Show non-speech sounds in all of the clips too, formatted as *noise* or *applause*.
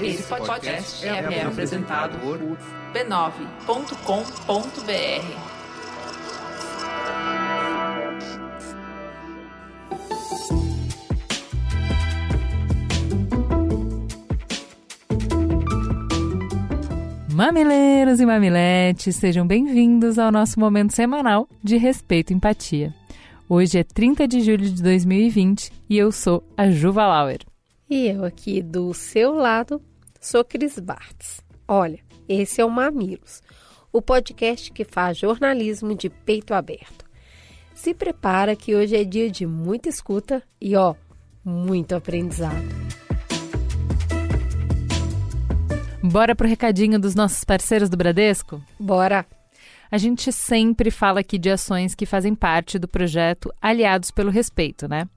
Esse podcast é, apresentado por b9.com.br. Mamileiros e mamiletes, sejam bem-vindos ao nosso momento semanal de respeito e empatia. Hoje é 30 de julho de 2020 e eu sou a Juva Lauer. E eu aqui do seu lado sou Cris Bartz. Olha, esse é o Mamilos, o podcast que faz jornalismo de peito aberto. Se prepara que hoje é dia de muita escuta e ó, muito aprendizado. Bora pro recadinho dos nossos parceiros do Bradesco? Bora! A gente sempre fala aqui de ações que fazem parte do projeto Aliados pelo Respeito, né?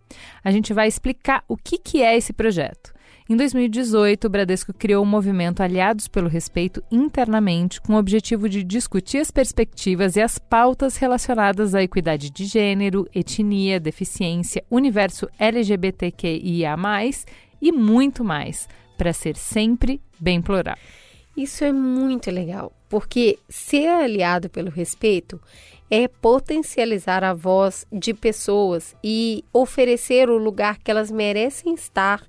A gente vai explicar o que, que é esse projeto. Em 2018, o Bradesco criou o movimento Aliados pelo Respeito internamente, com o objetivo de discutir as perspectivas e as pautas relacionadas à equidade de gênero, etnia, deficiência, universo LGBTQIA, e muito mais para ser sempre bem plural. Isso é muito legal, porque ser aliado pelo respeito é potencializar a voz de pessoas e oferecer o lugar que elas merecem estar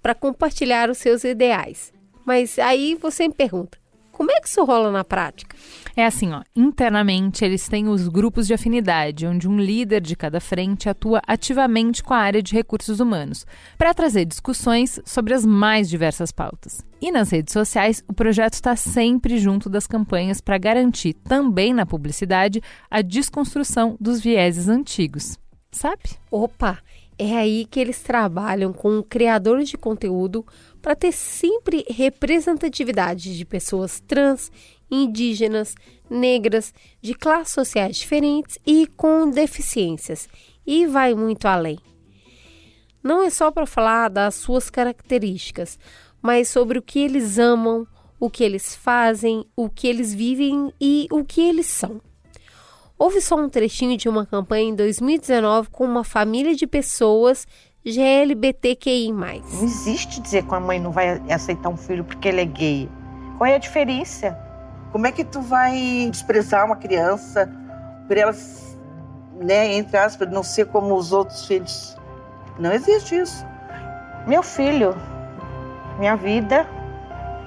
para compartilhar os seus ideais. Mas aí você me pergunta: como é que isso rola na prática? É assim, ó, internamente eles têm os grupos de afinidade, onde um líder de cada frente atua ativamente com a área de recursos humanos, para trazer discussões sobre as mais diversas pautas. E nas redes sociais, o projeto está sempre junto das campanhas para garantir, também na publicidade, a desconstrução dos vieses antigos. Sabe? Opa! É aí que eles trabalham com criadores de conteúdo para ter sempre representatividade de pessoas trans, indígenas, negras, de classes sociais diferentes e com deficiências, e vai muito além. Não é só para falar das suas características, mas sobre o que eles amam, o que eles fazem, o que eles vivem e o que eles são. Houve só um trechinho de uma campanha em 2019 com uma família de pessoas GLBTQI. Não existe dizer que a mãe não vai aceitar um filho porque ele é gay. Qual é a diferença? Como é que tu vai desprezar uma criança por ela, né, entre aspas, não ser como os outros filhos? Não existe isso. Meu filho, minha vida,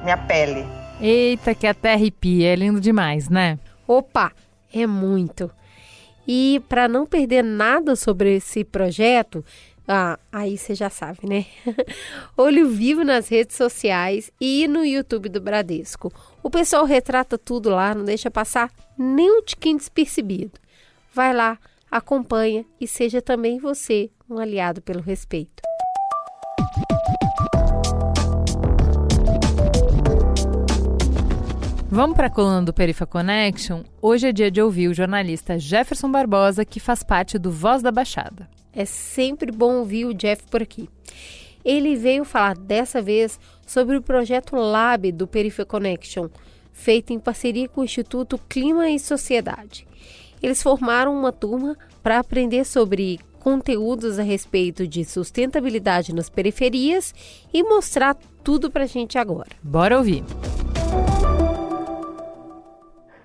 minha pele. Eita, que até arrepia, é lindo demais, né? Opa, é muito. E para não perder nada sobre esse projeto, ah, aí você já sabe, né? *laughs* Olho vivo nas redes sociais e no YouTube do Bradesco. O pessoal retrata tudo lá, não deixa passar nem um tiquinho despercebido. Vai lá, acompanha e seja também você um aliado pelo respeito. Vamos para a coluna do Perifa Connection? Hoje é dia de ouvir o jornalista Jefferson Barbosa, que faz parte do Voz da Baixada. É sempre bom ouvir o Jeff por aqui. Ele veio falar dessa vez sobre o projeto Lab do Perifa Connection, feito em parceria com o Instituto Clima e Sociedade. Eles formaram uma turma para aprender sobre conteúdos a respeito de sustentabilidade nas periferias e mostrar tudo para a gente agora. Bora ouvir!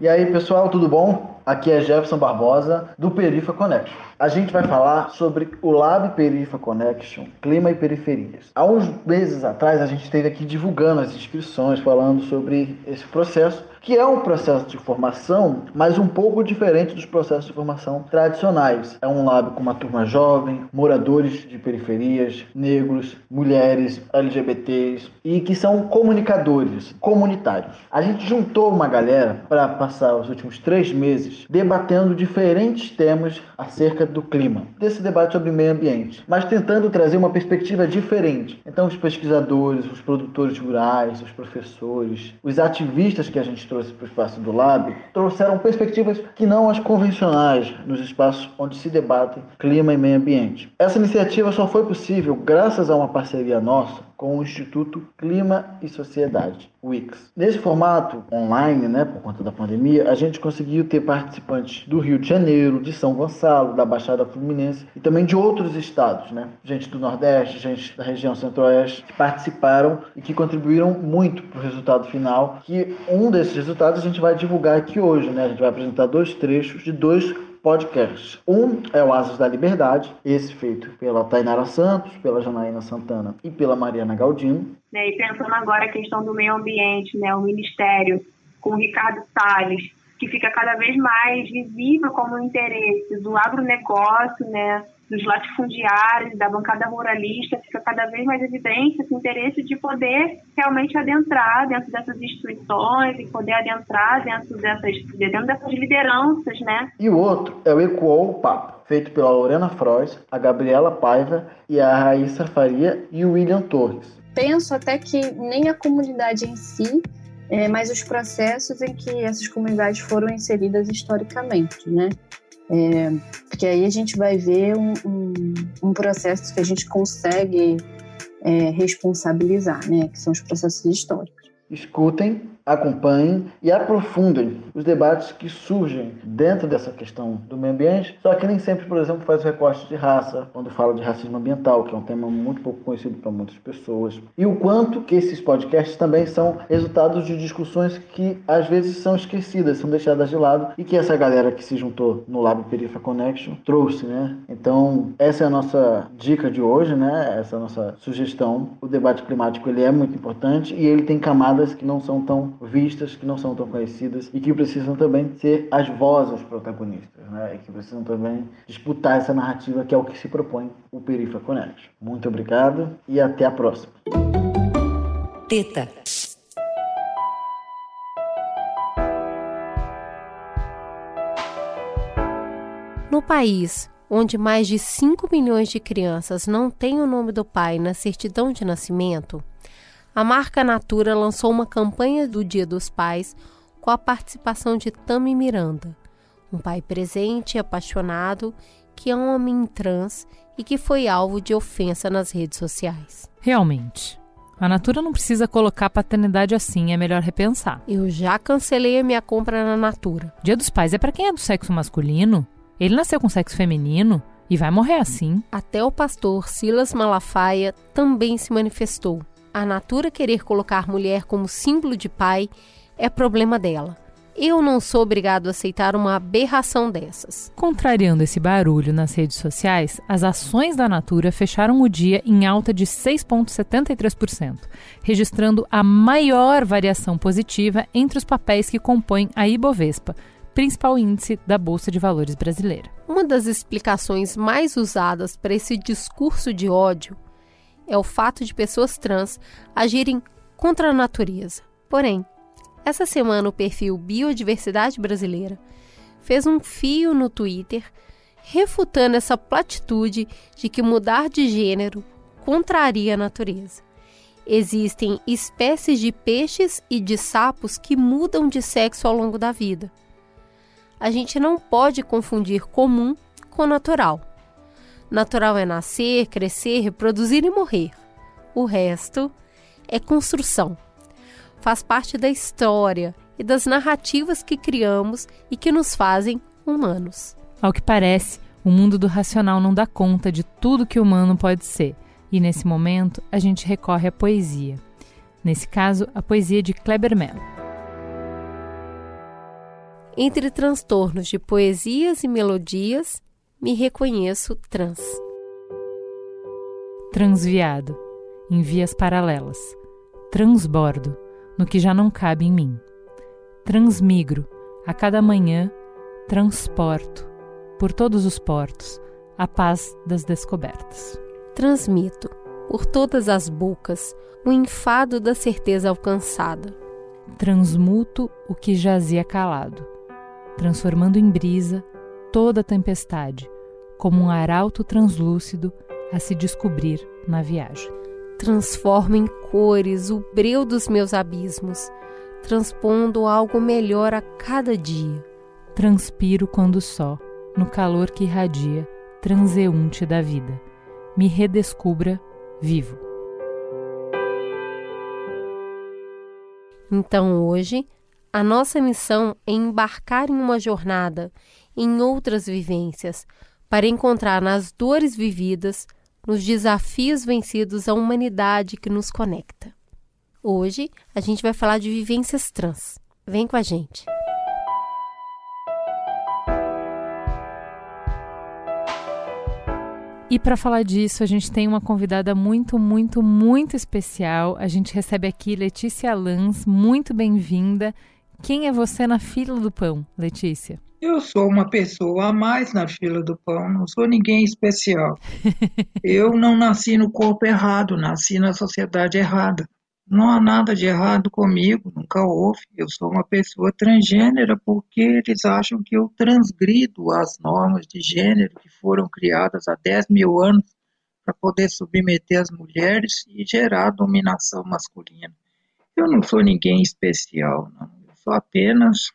E aí, pessoal, tudo bom? Aqui é Jefferson Barbosa do Perifa Connection a gente vai falar sobre o Lab Perifa Connection, Clima e Periferias. Há uns meses atrás a gente esteve aqui divulgando as inscrições, falando sobre esse processo, que é um processo de formação, mas um pouco diferente dos processos de formação tradicionais. É um lab com uma turma jovem, moradores de periferias, negros, mulheres, LGBTs e que são comunicadores, comunitários. A gente juntou uma galera para passar os últimos três meses debatendo diferentes temas acerca do clima, desse debate sobre meio ambiente, mas tentando trazer uma perspectiva diferente. Então, os pesquisadores, os produtores rurais, os professores, os ativistas que a gente trouxe para o espaço do Lab trouxeram perspectivas que não as convencionais nos espaços onde se debatem clima e meio ambiente. Essa iniciativa só foi possível graças a uma parceria nossa com o Instituto Clima e Sociedade, IX. Nesse formato online, né, por conta da pandemia, a gente conseguiu ter participantes do Rio de Janeiro, de São Gonçalo, da Baixada Fluminense e também de outros estados, né? Gente do Nordeste, gente da região Centro-Oeste, que participaram e que contribuíram muito para o resultado final. Que um desses resultados a gente vai divulgar aqui hoje, né? A gente vai apresentar dois trechos de dois podcasts. Um é o Asas da Liberdade, esse feito pela Tainara Santos, pela Janaína Santana e pela Mariana Galdino. Né, e pensando agora a questão do meio ambiente, né, o Ministério com o Ricardo Salles, que fica cada vez mais visível como interesse do agronegócio, né, dos latifundiários, da bancada ruralista, fica cada vez mais evidente esse interesse de poder realmente adentrar dentro dessas instituições e poder adentrar dentro dessas, dentro dessas lideranças, né? E o outro é o Ecoou o Papo, feito pela Lorena Frois, a Gabriela Paiva e a Raíssa Faria e o William Torres. Penso até que nem a comunidade em si é, mas os processos em que essas comunidades foram inseridas historicamente, né? É, porque aí a gente vai ver um, um, um processo que a gente consegue é, responsabilizar, né? Que são os processos históricos. Escutem acompanhem e aprofundem os debates que surgem dentro dessa questão do meio ambiente, só que nem sempre, por exemplo, faz o recorte de raça, quando fala de racismo ambiental, que é um tema muito pouco conhecido para muitas pessoas. E o quanto que esses podcasts também são resultados de discussões que às vezes são esquecidas, são deixadas de lado e que essa galera que se juntou no Lab Perifa Connection trouxe, né? Então, essa é a nossa dica de hoje, né? Essa é a nossa sugestão. O debate climático ele é muito importante e ele tem camadas que não são tão vistas, que não são tão conhecidas e que precisam também ser as vozes protagonistas, né? E que precisam também disputar essa narrativa que é o que se propõe o Perifa Connect. Muito obrigado e até a próxima. Teta. No país onde mais de 5 milhões de crianças não têm o nome do pai na certidão de nascimento, a marca Natura lançou uma campanha do Dia dos Pais com a participação de Tami Miranda, um pai presente e apaixonado que é um homem trans e que foi alvo de ofensa nas redes sociais. Realmente. A Natura não precisa colocar paternidade assim, é melhor repensar. Eu já cancelei a minha compra na Natura. Dia dos Pais é para quem é do sexo masculino. Ele nasceu com sexo feminino e vai morrer assim. Até o pastor Silas Malafaia também se manifestou a Natura querer colocar mulher como símbolo de pai é problema dela. Eu não sou obrigado a aceitar uma aberração dessas. Contrariando esse barulho nas redes sociais, as ações da Natura fecharam o dia em alta de 6,73%, registrando a maior variação positiva entre os papéis que compõem a Ibovespa, principal índice da Bolsa de Valores brasileira. Uma das explicações mais usadas para esse discurso de ódio é o fato de pessoas trans agirem contra a natureza. Porém, essa semana o perfil Biodiversidade Brasileira fez um fio no Twitter refutando essa platitude de que mudar de gênero contraria a natureza. Existem espécies de peixes e de sapos que mudam de sexo ao longo da vida. A gente não pode confundir comum com natural. Natural é nascer, crescer, reproduzir e morrer. O resto é construção. Faz parte da história e das narrativas que criamos e que nos fazem humanos. Ao que parece, o mundo do racional não dá conta de tudo que o humano pode ser, e nesse momento a gente recorre à poesia. Nesse caso, a poesia de Kleber Melo. Entre transtornos de poesias e melodias, me reconheço trans. Transviado, em vias paralelas. Transbordo, no que já não cabe em mim. Transmigro, a cada manhã, transporto, por todos os portos, a paz das descobertas. Transmito, por todas as bocas, o enfado da certeza alcançada. Transmuto o que jazia calado, transformando em brisa toda a tempestade, como um arauto translúcido a se descobrir na viagem. Transformo em cores o breu dos meus abismos, transpondo algo melhor a cada dia. Transpiro quando só, no calor que irradia, transeunte da vida, me redescubra vivo. Então hoje, a nossa missão é embarcar em uma jornada, em outras vivências, para encontrar nas dores vividas, nos desafios vencidos a humanidade que nos conecta. Hoje a gente vai falar de vivências trans. Vem com a gente! E para falar disso, a gente tem uma convidada muito, muito, muito especial. A gente recebe aqui Letícia Lans, muito bem-vinda. Quem é você na fila do pão, Letícia? Eu sou uma pessoa a mais na fila do pão, não sou ninguém especial. *laughs* Eu não nasci no corpo errado, nasci na sociedade errada. Não há nada de errado comigo, nunca houve. Eu sou uma pessoa transgênera porque eles acham que eu transgrido as normas de gênero que foram criadas há 10 mil anos para poder submeter as mulheres e gerar dominação masculina. Eu não sou ninguém especial, não. Eu sou apenas.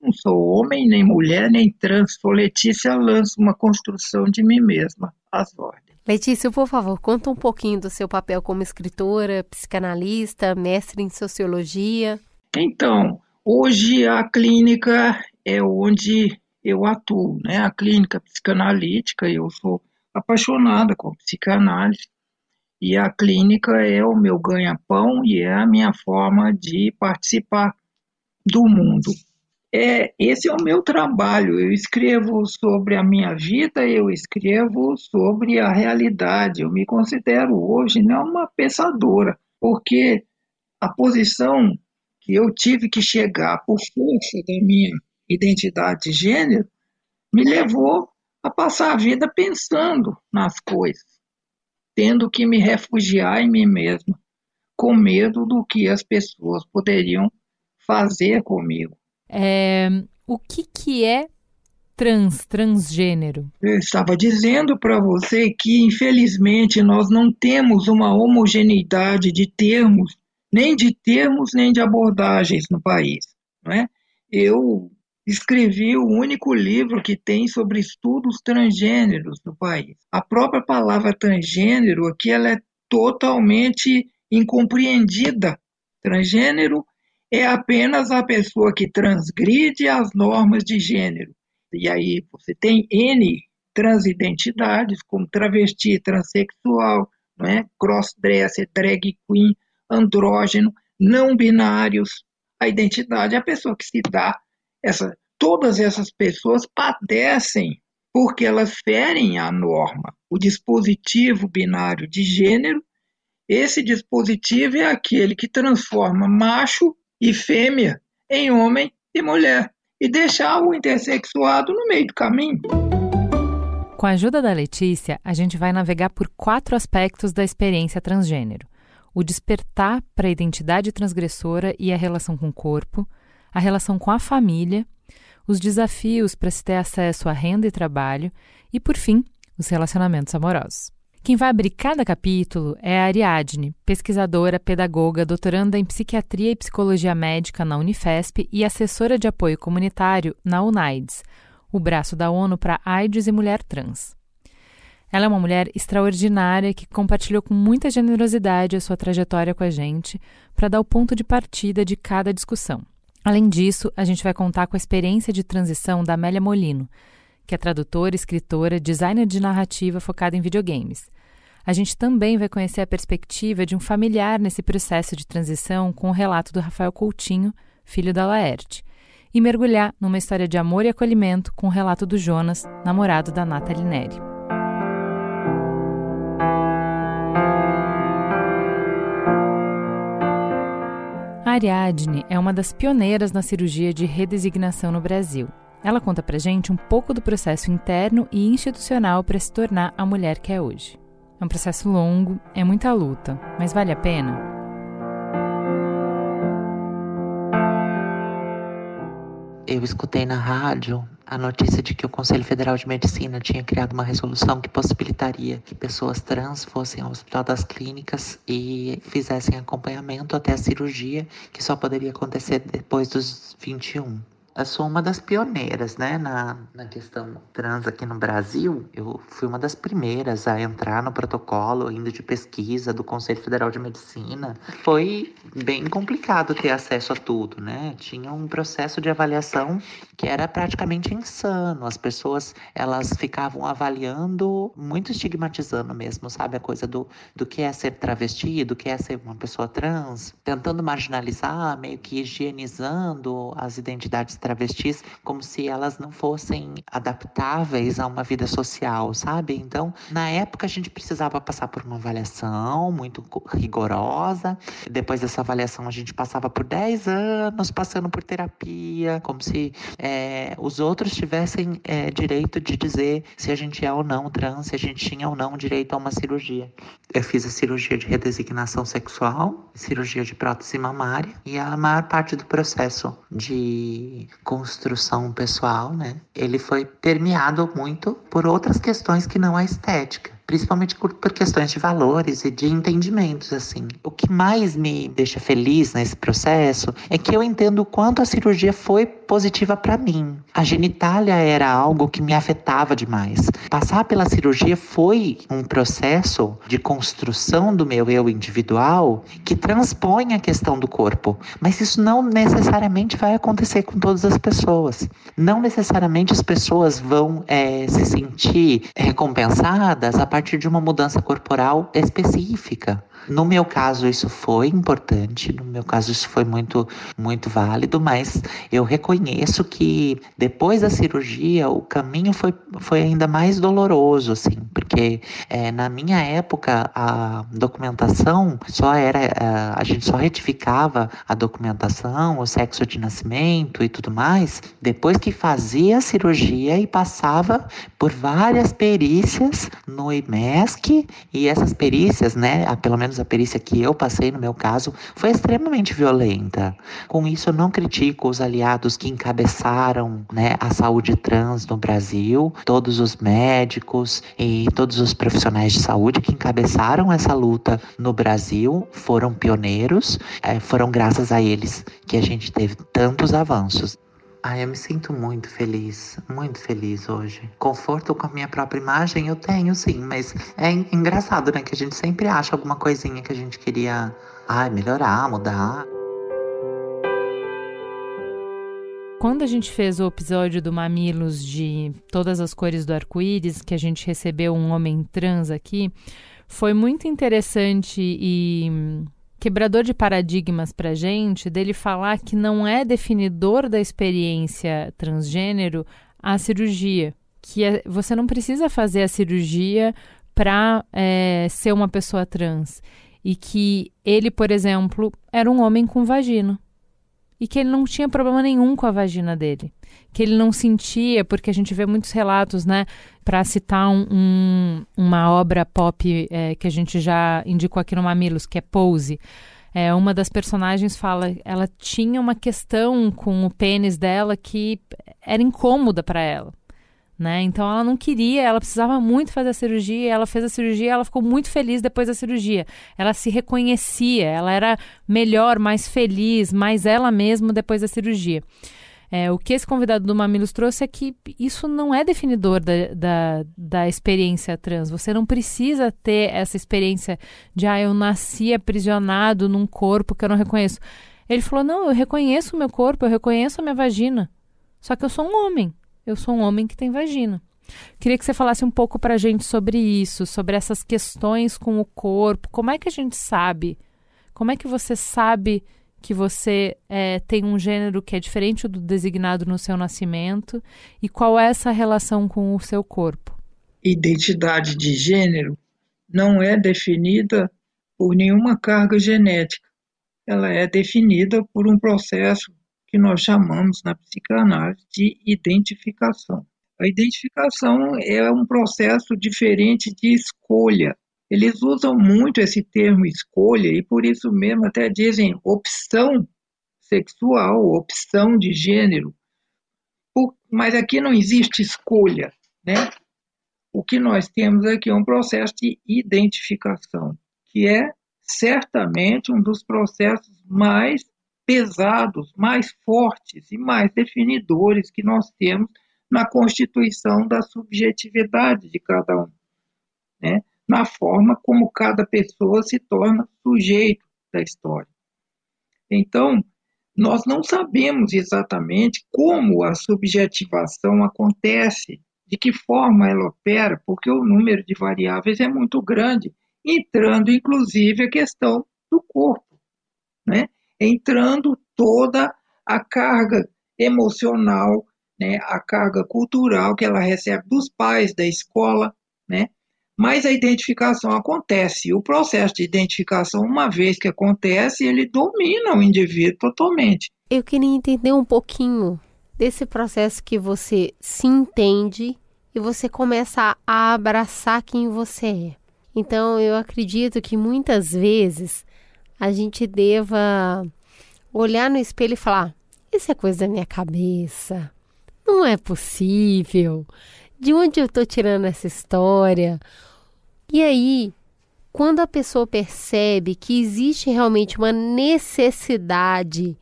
Não sou homem, nem mulher, nem trans. Sou Letícia Lança, uma construção de mim mesma. As ordens. Letícia, por favor, conta um pouquinho do seu papel como escritora, psicanalista, mestre em sociologia. Então, hoje a clínica é onde eu atuo, né? A clínica psicanalítica, eu sou apaixonada com psicanálise e a clínica é o meu ganha-pão e é a minha forma de participar do mundo é, esse é o meu trabalho. Eu escrevo sobre a minha vida, eu escrevo sobre a realidade. Eu me considero hoje não uma pensadora, porque a posição que eu tive que chegar por força da minha identidade de gênero me levou a passar a vida pensando nas coisas, tendo que me refugiar em mim mesma, com medo do que as pessoas poderiam fazer comigo. É, o que, que é trans, transgênero? Eu estava dizendo para você que, infelizmente, nós não temos uma homogeneidade de termos, nem de termos, nem de abordagens no país. Não é? Eu escrevi o único livro que tem sobre estudos transgêneros no país. A própria palavra transgênero aqui ela é totalmente incompreendida. Transgênero é apenas a pessoa que transgride as normas de gênero. E aí você tem N transidentidades, como travesti, transexual, é? crossdresser, drag queen, andrógeno, não binários. A identidade é a pessoa que se dá. Essa, todas essas pessoas padecem porque elas ferem a norma. O dispositivo binário de gênero, esse dispositivo é aquele que transforma macho e fêmea em homem e mulher e deixar o intersexuado no meio do caminho. Com a ajuda da Letícia, a gente vai navegar por quatro aspectos da experiência transgênero: o despertar para a identidade transgressora e a relação com o corpo, a relação com a família, os desafios para se ter acesso à renda e trabalho e, por fim, os relacionamentos amorosos. Quem vai abrir cada capítulo é a Ariadne, pesquisadora, pedagoga, doutoranda em psiquiatria e psicologia médica na Unifesp e assessora de apoio comunitário na UNAIDS, o braço da ONU para AIDS e mulher trans. Ela é uma mulher extraordinária que compartilhou com muita generosidade a sua trajetória com a gente para dar o ponto de partida de cada discussão. Além disso, a gente vai contar com a experiência de transição da Amélia Molino, que é tradutora, escritora, designer de narrativa focada em videogames. A gente também vai conhecer a perspectiva de um familiar nesse processo de transição com o relato do Rafael Coutinho, filho da Laerte, e mergulhar numa história de amor e acolhimento com o relato do Jonas, namorado da Nathalie Neri. A Ariadne é uma das pioneiras na cirurgia de redesignação no Brasil. Ela conta pra gente um pouco do processo interno e institucional para se tornar a mulher que é hoje. É um processo longo, é muita luta, mas vale a pena? Eu escutei na rádio a notícia de que o Conselho Federal de Medicina tinha criado uma resolução que possibilitaria que pessoas trans fossem ao Hospital das Clínicas e fizessem acompanhamento até a cirurgia, que só poderia acontecer depois dos 21. Eu sou uma das pioneiras, né, na, na questão trans aqui no Brasil. Eu fui uma das primeiras a entrar no protocolo indo de pesquisa do Conselho Federal de Medicina. Foi bem complicado ter acesso a tudo, né? Tinha um processo de avaliação que era praticamente insano. As pessoas, elas ficavam avaliando, muito estigmatizando mesmo, sabe? A coisa do, do que é ser travesti, do que é ser uma pessoa trans, tentando marginalizar, meio que higienizando as identidades travestis como se elas não fossem adaptáveis a uma vida social, sabe? Então, na época a gente precisava passar por uma avaliação muito rigorosa. Depois dessa avaliação a gente passava por 10 anos passando por terapia, como se é, os outros tivessem é, direito de dizer se a gente é ou não trans, se a gente tinha ou não direito a uma cirurgia. Eu fiz a cirurgia de redesignação sexual, cirurgia de prótese mamária e a maior parte do processo de construção pessoal, né? Ele foi permeado muito por outras questões que não a estética principalmente por, por, questões de valores e de entendimentos, assim. O que mais me deixa feliz nesse processo é que eu entendo o quanto a cirurgia foi positiva para mim. A genitália era algo que me afetava demais. Passar pela cirurgia foi um processo de construção do meu eu individual que transpõe a questão do corpo, mas isso não necessariamente vai acontecer com todas as pessoas. Não necessariamente as pessoas vão é, se sentir recompensadas a partir de uma mudança corporal específica. No meu caso, isso foi importante, no meu caso, isso foi muito, muito válido, mas eu reconheço que depois da cirurgia, o caminho foi, foi ainda mais doloroso, assim, porque é, na minha época, a documentação só era, a, a gente só retificava a documentação, o sexo de nascimento e tudo mais, depois que fazia a cirurgia e passava por várias perícias no IMESC, e essas perícias, né, pelo menos a perícia que eu passei no meu caso foi extremamente violenta. Com isso, eu não critico os aliados que encabeçaram né, a saúde trans no Brasil, todos os médicos e todos os profissionais de saúde que encabeçaram essa luta no Brasil foram pioneiros, é, foram graças a eles que a gente teve tantos avanços. Ai, eu me sinto muito feliz, muito feliz hoje. Conforto com a minha própria imagem eu tenho, sim, mas é engraçado, né? Que a gente sempre acha alguma coisinha que a gente queria ai, melhorar, mudar. Quando a gente fez o episódio do Mamilos de Todas as Cores do Arco-Íris, que a gente recebeu um homem trans aqui, foi muito interessante e quebrador de paradigmas para gente dele falar que não é definidor da experiência transgênero a cirurgia, que é, você não precisa fazer a cirurgia para é, ser uma pessoa trans. E que ele, por exemplo, era um homem com vagina e que ele não tinha problema nenhum com a vagina dele, que ele não sentia, porque a gente vê muitos relatos, né, para citar um, um, uma obra pop é, que a gente já indicou aqui no Mamilos, que é Pose. É, uma das personagens fala, ela tinha uma questão com o pênis dela que era incômoda para ela né? Então ela não queria, ela precisava muito fazer a cirurgia, ela fez a cirurgia, ela ficou muito feliz depois da cirurgia. Ela se reconhecia, ela era melhor, mais feliz, mais ela mesma depois da cirurgia. É, o que esse convidado do Mamilos trouxe é que isso não é definidor da, da, da, experiência trans. Você não precisa ter essa experiência de, ah, eu nasci aprisionado num corpo que eu não reconheço. Ele falou: não, eu reconheço o meu corpo, eu reconheço a minha vagina. Só que eu sou um homem eu sou um homem que tem vagina. Queria que você falasse um pouco para a gente sobre isso, sobre essas questões com o corpo. Como é que a gente sabe? Como é que você sabe que você é, tem um gênero que é diferente do designado no seu nascimento? E qual é essa relação com o seu corpo? Identidade de gênero não é definida por nenhuma carga genética. Ela é definida por um processo que nós chamamos na psicanálise de identificação. A identificação é um processo diferente de escolha. Eles usam muito esse termo escolha e por isso mesmo até dizem opção sexual, opção de gênero. Mas aqui não existe escolha, né? O que nós temos aqui é um processo de identificação, que é certamente um dos processos mais pesados, mais fortes e mais definidores que nós temos na constituição da subjetividade de cada um, né? na forma como cada pessoa se torna sujeito da história. Então, nós não sabemos exatamente como a subjetivação acontece, de que forma ela opera, porque o número de variáveis é muito grande, entrando inclusive a questão do corpo, né? Entrando toda a carga emocional, né? a carga cultural que ela recebe dos pais, da escola, né? mas a identificação acontece. O processo de identificação, uma vez que acontece, ele domina o indivíduo totalmente. Eu queria entender um pouquinho desse processo que você se entende e você começa a abraçar quem você é. Então, eu acredito que muitas vezes a gente deva olhar no espelho e falar: Isso é coisa da minha cabeça. Não é possível. De onde eu estou tirando essa história? E aí, quando a pessoa percebe que existe realmente uma necessidade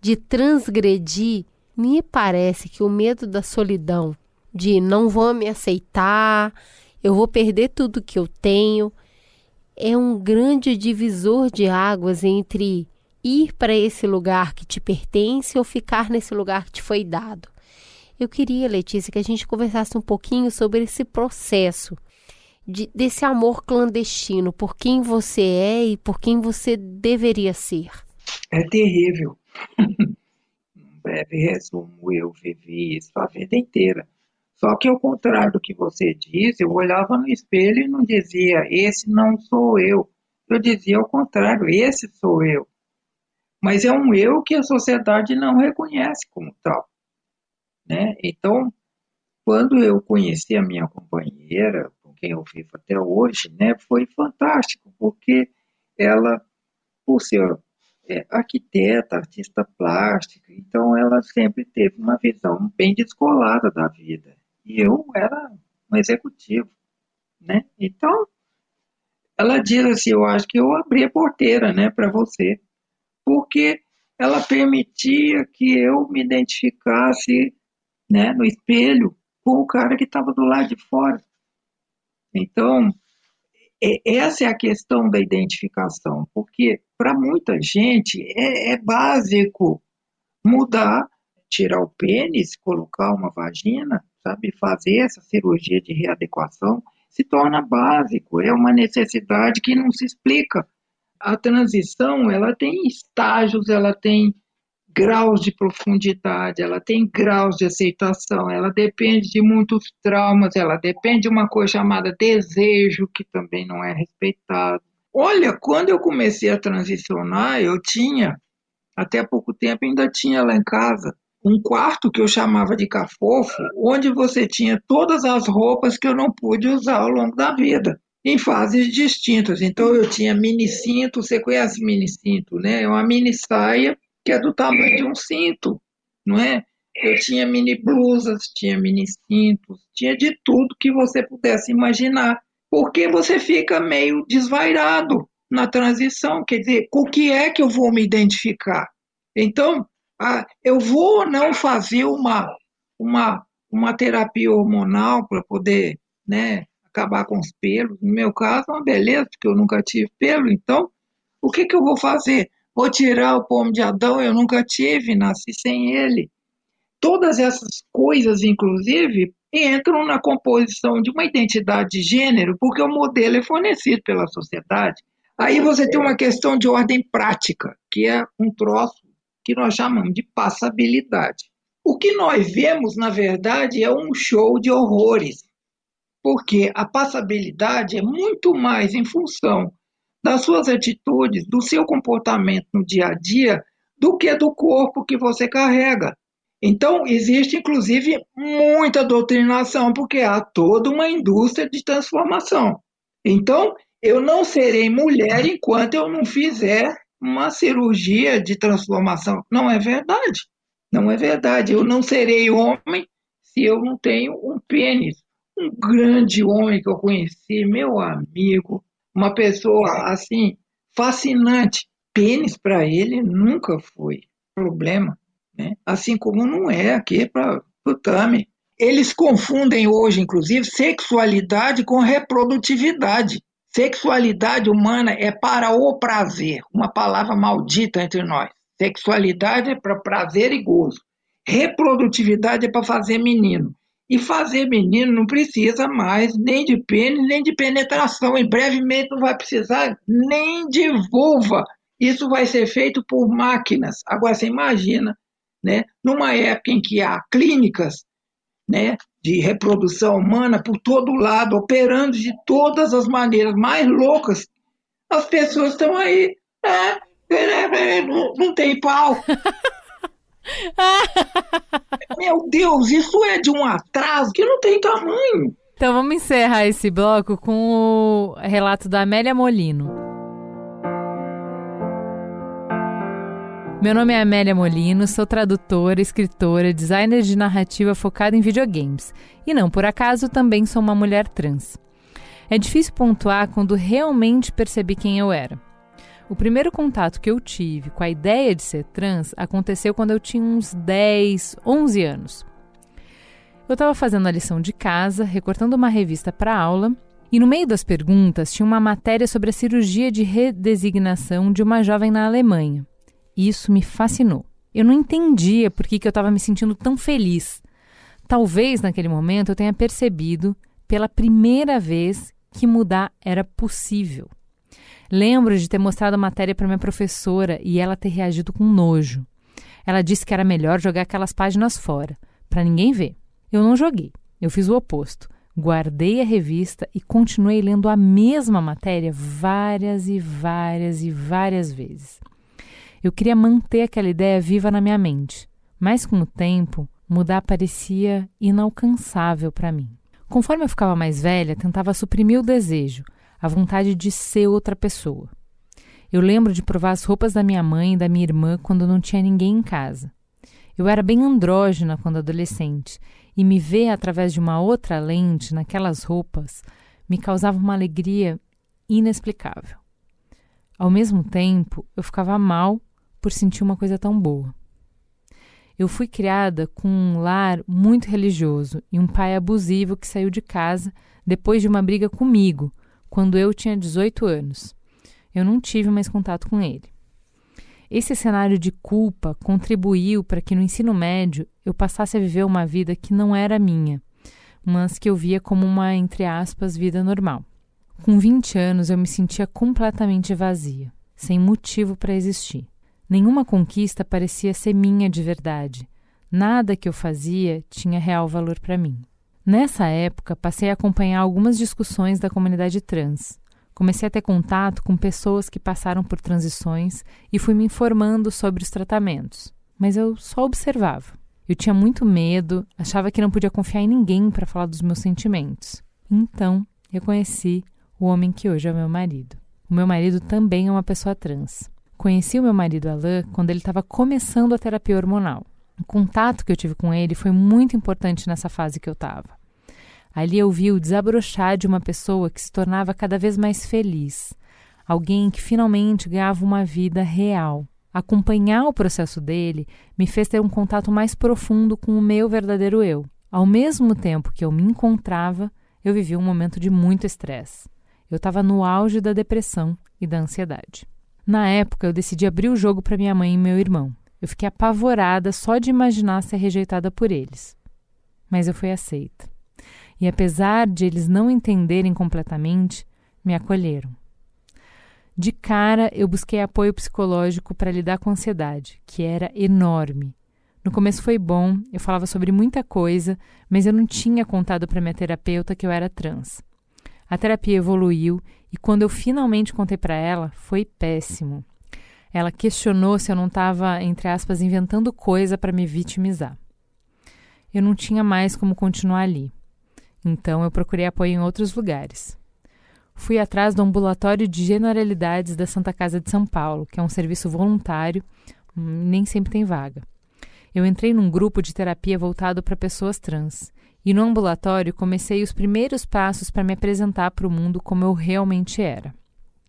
de transgredir, me parece que o medo da solidão, de não vão me aceitar, eu vou perder tudo que eu tenho, é um grande divisor de águas entre ir para esse lugar que te pertence ou ficar nesse lugar que te foi dado. Eu queria, Letícia, que a gente conversasse um pouquinho sobre esse processo de, desse amor clandestino por quem você é e por quem você deveria ser? É terrível. *laughs* um breve resumo, eu vivi isso a vida inteira. Só que ao contrário do que você diz, eu olhava no espelho e não dizia, esse não sou eu. Eu dizia ao contrário, esse sou eu. Mas é um eu que a sociedade não reconhece como tal. Né? Então, quando eu conheci a minha companheira, quem eu vivo até hoje, né, foi fantástico, porque ela, por ser é, arquiteta, artista plástica, então ela sempre teve uma visão bem descolada da vida. E eu era um executivo, né? Então, ela diz assim, eu acho que eu abri a porteira, né, para você, porque ela permitia que eu me identificasse, né, no espelho com o cara que estava do lado de fora. Então, essa é a questão da identificação, porque para muita gente é, é, básico mudar, tirar o pênis, colocar uma vagina, sabe, fazer essa cirurgia de readequação, se torna básico, é uma necessidade que não se explica. A transição, ela tem estágios, ela tem graus de profundidade, ela tem graus de aceitação, ela depende de muitos traumas, ela depende de uma coisa chamada desejo, que também não é respeitado. Olha, quando eu comecei a transicionar, eu tinha, até pouco tempo ainda tinha lá em casa, um quarto que eu chamava de cafofo, onde você tinha todas as roupas que eu não pude usar ao longo da vida em fases distintas. Então eu tinha mini cinto, você conhece mini cinto, né? É uma mini saia que é do tamanho de um cinto, não é? Eu tinha mini blusas, tinha mini cintos, tinha de tudo que você pudesse imaginar, porque você fica meio desvairado na transição, quer dizer, com o que é que eu vou me identificar? Então, ah, eu vou ou não fazer uma, uma, uma terapia hormonal para poder né, acabar com os pelos? No meu caso, é uma beleza, porque eu nunca tive pelo, então, o que, que eu vou fazer? Vou tirar o pomo de Adão, eu nunca tive, nasci sem ele. Todas essas coisas, inclusive, entram na composição de uma identidade de gênero, porque o modelo é fornecido pela sociedade. Aí você tem uma questão de ordem prática, que é um troço que nós chamamos de passabilidade. O que nós vemos, na verdade, é um show de horrores, porque a passabilidade é muito mais em função das suas atitudes, do seu comportamento no dia a dia, do que do corpo que você carrega. Então, existe inclusive muita doutrinação, porque há toda uma indústria de transformação. Então, eu não serei mulher enquanto eu não fizer uma cirurgia de transformação. Não é verdade. Não é verdade. Eu não serei homem se eu não tenho um pênis. Um grande homem que eu conheci, meu amigo, uma pessoa assim fascinante, pênis para ele nunca foi problema, né? Assim como não é aqui para o Tami. Eles confundem hoje, inclusive, sexualidade com reprodutividade. Sexualidade humana é para o prazer, uma palavra maldita entre nós. Sexualidade é para prazer e gozo. Reprodutividade é para fazer menino. E fazer menino não precisa mais nem de pênis, nem de penetração. E brevemente não vai precisar nem de vulva. Isso vai ser feito por máquinas. Agora você imagina, né, numa época em que há clínicas né, de reprodução humana por todo lado, operando de todas as maneiras mais loucas, as pessoas estão aí. Não, não tem pau. *laughs* Meu Deus, isso é de um atraso que não tem tamanho. Então vamos encerrar esse bloco com o relato da Amélia Molino. Meu nome é Amélia Molino, sou tradutora, escritora, designer de narrativa focada em videogames. E não por acaso também sou uma mulher trans. É difícil pontuar quando realmente percebi quem eu era. O primeiro contato que eu tive com a ideia de ser trans aconteceu quando eu tinha uns 10, 11 anos. Eu estava fazendo a lição de casa, recortando uma revista para aula, e no meio das perguntas tinha uma matéria sobre a cirurgia de redesignação de uma jovem na Alemanha. Isso me fascinou. Eu não entendia por que, que eu estava me sentindo tão feliz. Talvez naquele momento eu tenha percebido, pela primeira vez, que mudar era possível. Lembro de ter mostrado a matéria para minha professora e ela ter reagido com nojo. Ela disse que era melhor jogar aquelas páginas fora, para ninguém ver. Eu não joguei, eu fiz o oposto. Guardei a revista e continuei lendo a mesma matéria várias e várias e várias vezes. Eu queria manter aquela ideia viva na minha mente, mas com o tempo, mudar parecia inalcançável para mim. Conforme eu ficava mais velha, tentava suprimir o desejo, a vontade de ser outra pessoa. Eu lembro de provar as roupas da minha mãe e da minha irmã quando não tinha ninguém em casa. Eu era bem andrógena quando adolescente, e me ver através de uma outra lente naquelas roupas me causava uma alegria inexplicável. Ao mesmo tempo, eu ficava mal por sentir uma coisa tão boa. Eu fui criada com um lar muito religioso e um pai abusivo que saiu de casa depois de uma briga comigo quando eu tinha 18 anos. Eu não tive mais contato com ele. Esse cenário de culpa contribuiu para que no ensino médio eu passasse a viver uma vida que não era minha, mas que eu via como uma, entre aspas, vida normal. Com 20 anos eu me sentia completamente vazia, sem motivo para existir. Nenhuma conquista parecia ser minha de verdade. Nada que eu fazia tinha real valor para mim. Nessa época, passei a acompanhar algumas discussões da comunidade trans. Comecei a ter contato com pessoas que passaram por transições e fui me informando sobre os tratamentos. Mas eu só observava. Eu tinha muito medo, achava que não podia confiar em ninguém para falar dos meus sentimentos. Então, eu conheci o homem que hoje é meu marido. O meu marido também é uma pessoa trans. Conheci o meu marido Alain quando ele estava começando a terapia hormonal. O contato que eu tive com ele foi muito importante nessa fase que eu estava. Ali eu vi o desabrochar de uma pessoa que se tornava cada vez mais feliz, alguém que finalmente ganhava uma vida real. Acompanhar o processo dele me fez ter um contato mais profundo com o meu verdadeiro eu. Ao mesmo tempo que eu me encontrava, eu vivi um momento de muito estresse. Eu estava no auge da depressão e da ansiedade. Na época, eu decidi abrir o jogo para minha mãe e meu irmão. Eu fiquei apavorada só de imaginar ser rejeitada por eles. Mas eu fui aceita. E apesar de eles não entenderem completamente, me acolheram. De cara, eu busquei apoio psicológico para lidar com a ansiedade, que era enorme. No começo foi bom, eu falava sobre muita coisa, mas eu não tinha contado para minha terapeuta que eu era trans. A terapia evoluiu e quando eu finalmente contei para ela, foi péssimo. Ela questionou se eu não estava, entre aspas, inventando coisa para me vitimizar. Eu não tinha mais como continuar ali. Então eu procurei apoio em outros lugares. Fui atrás do ambulatório de generalidades da Santa Casa de São Paulo, que é um serviço voluntário, hum, nem sempre tem vaga. Eu entrei num grupo de terapia voltado para pessoas trans. E no ambulatório comecei os primeiros passos para me apresentar para o mundo como eu realmente era.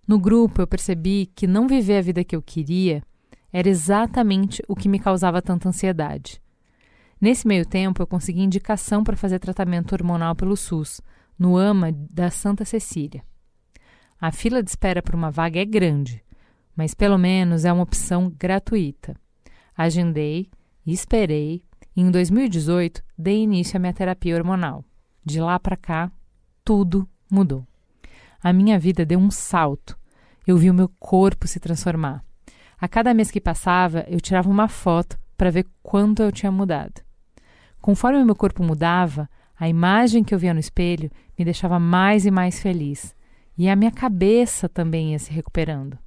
No grupo, eu percebi que não viver a vida que eu queria era exatamente o que me causava tanta ansiedade. Nesse meio tempo, eu consegui indicação para fazer tratamento hormonal pelo SUS, no AMA da Santa Cecília. A fila de espera para uma vaga é grande, mas pelo menos é uma opção gratuita. Agendei, esperei em 2018 dei início à minha terapia hormonal. De lá para cá, tudo mudou. A minha vida deu um salto. Eu vi o meu corpo se transformar. A cada mês que passava, eu tirava uma foto para ver quanto eu tinha mudado. Conforme o meu corpo mudava, a imagem que eu via no espelho me deixava mais e mais feliz. E a minha cabeça também ia se recuperando.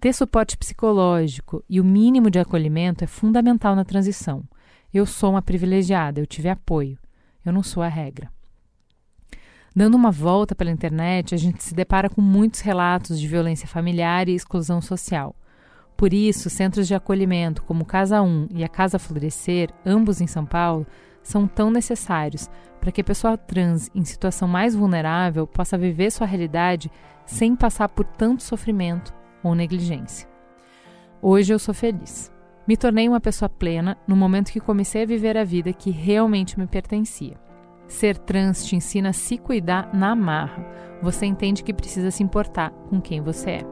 Ter suporte psicológico e o mínimo de acolhimento é fundamental na transição. Eu sou uma privilegiada, eu tive apoio. Eu não sou a regra. Dando uma volta pela internet, a gente se depara com muitos relatos de violência familiar e exclusão social. Por isso, centros de acolhimento como Casa 1 e a Casa Florescer, ambos em São Paulo, são tão necessários para que a pessoa trans em situação mais vulnerável possa viver sua realidade sem passar por tanto sofrimento ou negligência. Hoje eu sou feliz. Me tornei uma pessoa plena no momento que comecei a viver a vida que realmente me pertencia. Ser trans te ensina a se cuidar na marra. Você entende que precisa se importar com quem você é.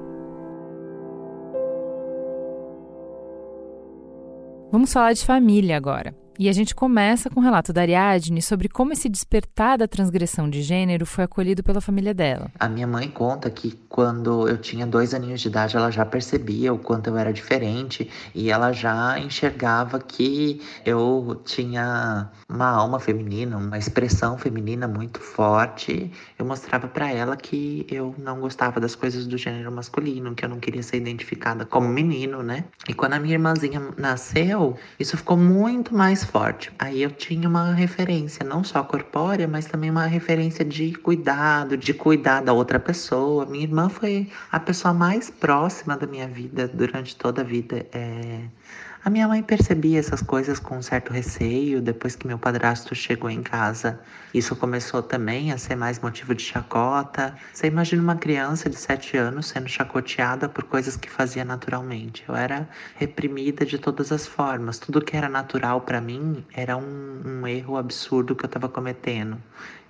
Vamos falar de família agora. E a gente começa com o relato da Ariadne sobre como esse despertar da transgressão de gênero foi acolhido pela família dela. A minha mãe conta que quando eu tinha dois aninhos de idade, ela já percebia o quanto eu era diferente e ela já enxergava que eu tinha uma alma feminina, uma expressão feminina muito forte. Eu mostrava para ela que eu não gostava das coisas do gênero masculino, que eu não queria ser identificada como menino, né? E quando a minha irmãzinha nasceu, isso ficou muito mais forte. Aí eu tinha uma referência, não só corpórea, mas também uma referência de cuidado, de cuidar da outra pessoa. Minha irmã foi a pessoa mais próxima da minha vida durante toda a vida. É a minha mãe percebia essas coisas com um certo receio depois que meu padrasto chegou em casa. Isso começou também a ser mais motivo de chacota. Você imagina uma criança de 7 anos sendo chacoteada por coisas que fazia naturalmente. Eu era reprimida de todas as formas. Tudo que era natural para mim era um, um erro absurdo que eu estava cometendo.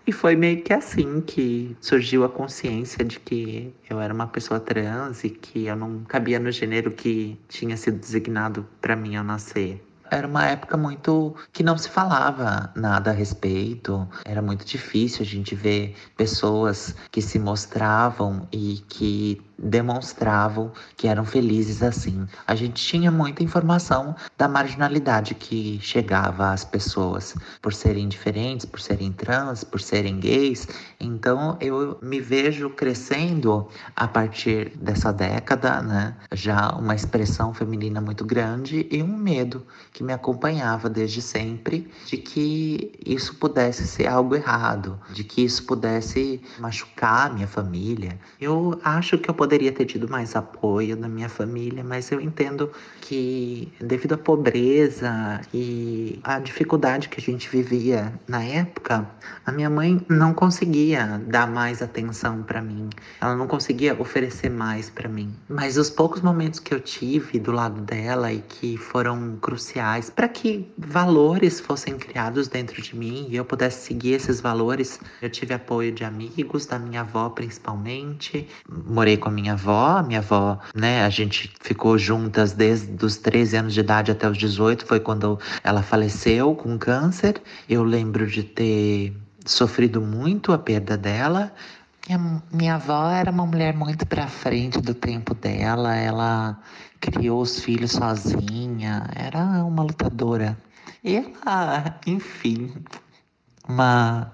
E foi meio que assim que surgiu a consciência de que eu era uma pessoa trans e que eu não cabia no gênero que tinha sido designado para mim ao nascer era uma época muito que não se falava nada a respeito. Era muito difícil a gente ver pessoas que se mostravam e que demonstravam que eram felizes assim. A gente tinha muita informação da marginalidade que chegava às pessoas por serem diferentes, por serem trans, por serem gays. Então eu me vejo crescendo a partir dessa década, né? Já uma expressão feminina muito grande e um medo que me acompanhava desde sempre de que isso pudesse ser algo errado, de que isso pudesse machucar minha família. Eu acho que eu poderia ter tido mais apoio da minha família, mas eu entendo que, devido à pobreza e à dificuldade que a gente vivia na época, a minha mãe não conseguia dar mais atenção para mim. Ela não conseguia oferecer mais para mim. Mas os poucos momentos que eu tive do lado dela e que foram cruciais para que valores fossem criados dentro de mim e eu pudesse seguir esses valores, eu tive apoio de amigos, da minha avó principalmente. Morei com a minha avó. Minha avó, né, a gente ficou juntas desde os 13 anos de idade até os 18, foi quando ela faleceu com câncer. Eu lembro de ter sofrido muito a perda dela. Minha, minha avó era uma mulher muito para frente do tempo dela, ela criou os filhos sozinha, era uma lutadora. E ela, enfim, uma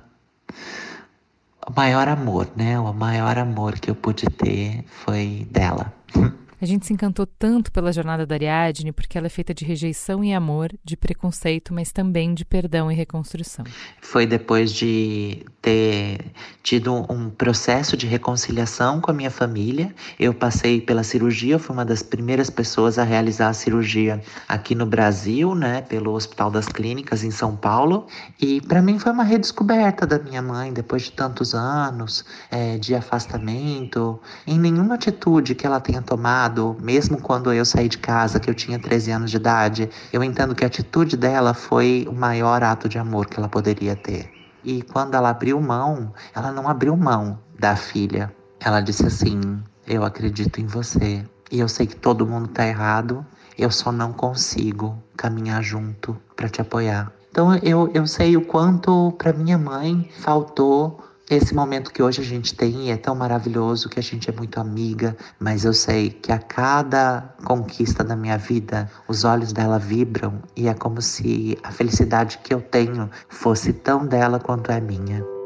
o maior amor, né? O maior amor que eu pude ter foi dela. *laughs* A gente se encantou tanto pela jornada da Ariadne porque ela é feita de rejeição e amor, de preconceito, mas também de perdão e reconstrução. Foi depois de ter tido um processo de reconciliação com a minha família. Eu passei pela cirurgia, fui uma das primeiras pessoas a realizar a cirurgia aqui no Brasil, né, pelo Hospital das Clínicas em São Paulo. E para mim foi uma redescoberta da minha mãe depois de tantos anos é, de afastamento. Em nenhuma atitude que ela tenha tomado, mesmo quando eu saí de casa, que eu tinha 13 anos de idade, eu entendo que a atitude dela foi o maior ato de amor que ela poderia ter. E quando ela abriu mão, ela não abriu mão da filha. Ela disse assim: Eu acredito em você. E eu sei que todo mundo tá errado. Eu só não consigo caminhar junto para te apoiar. Então eu, eu sei o quanto para minha mãe faltou esse momento que hoje a gente tem é tão maravilhoso que a gente é muito amiga, mas eu sei que a cada conquista da minha vida, os olhos dela vibram e é como se a felicidade que eu tenho fosse tão dela quanto é minha.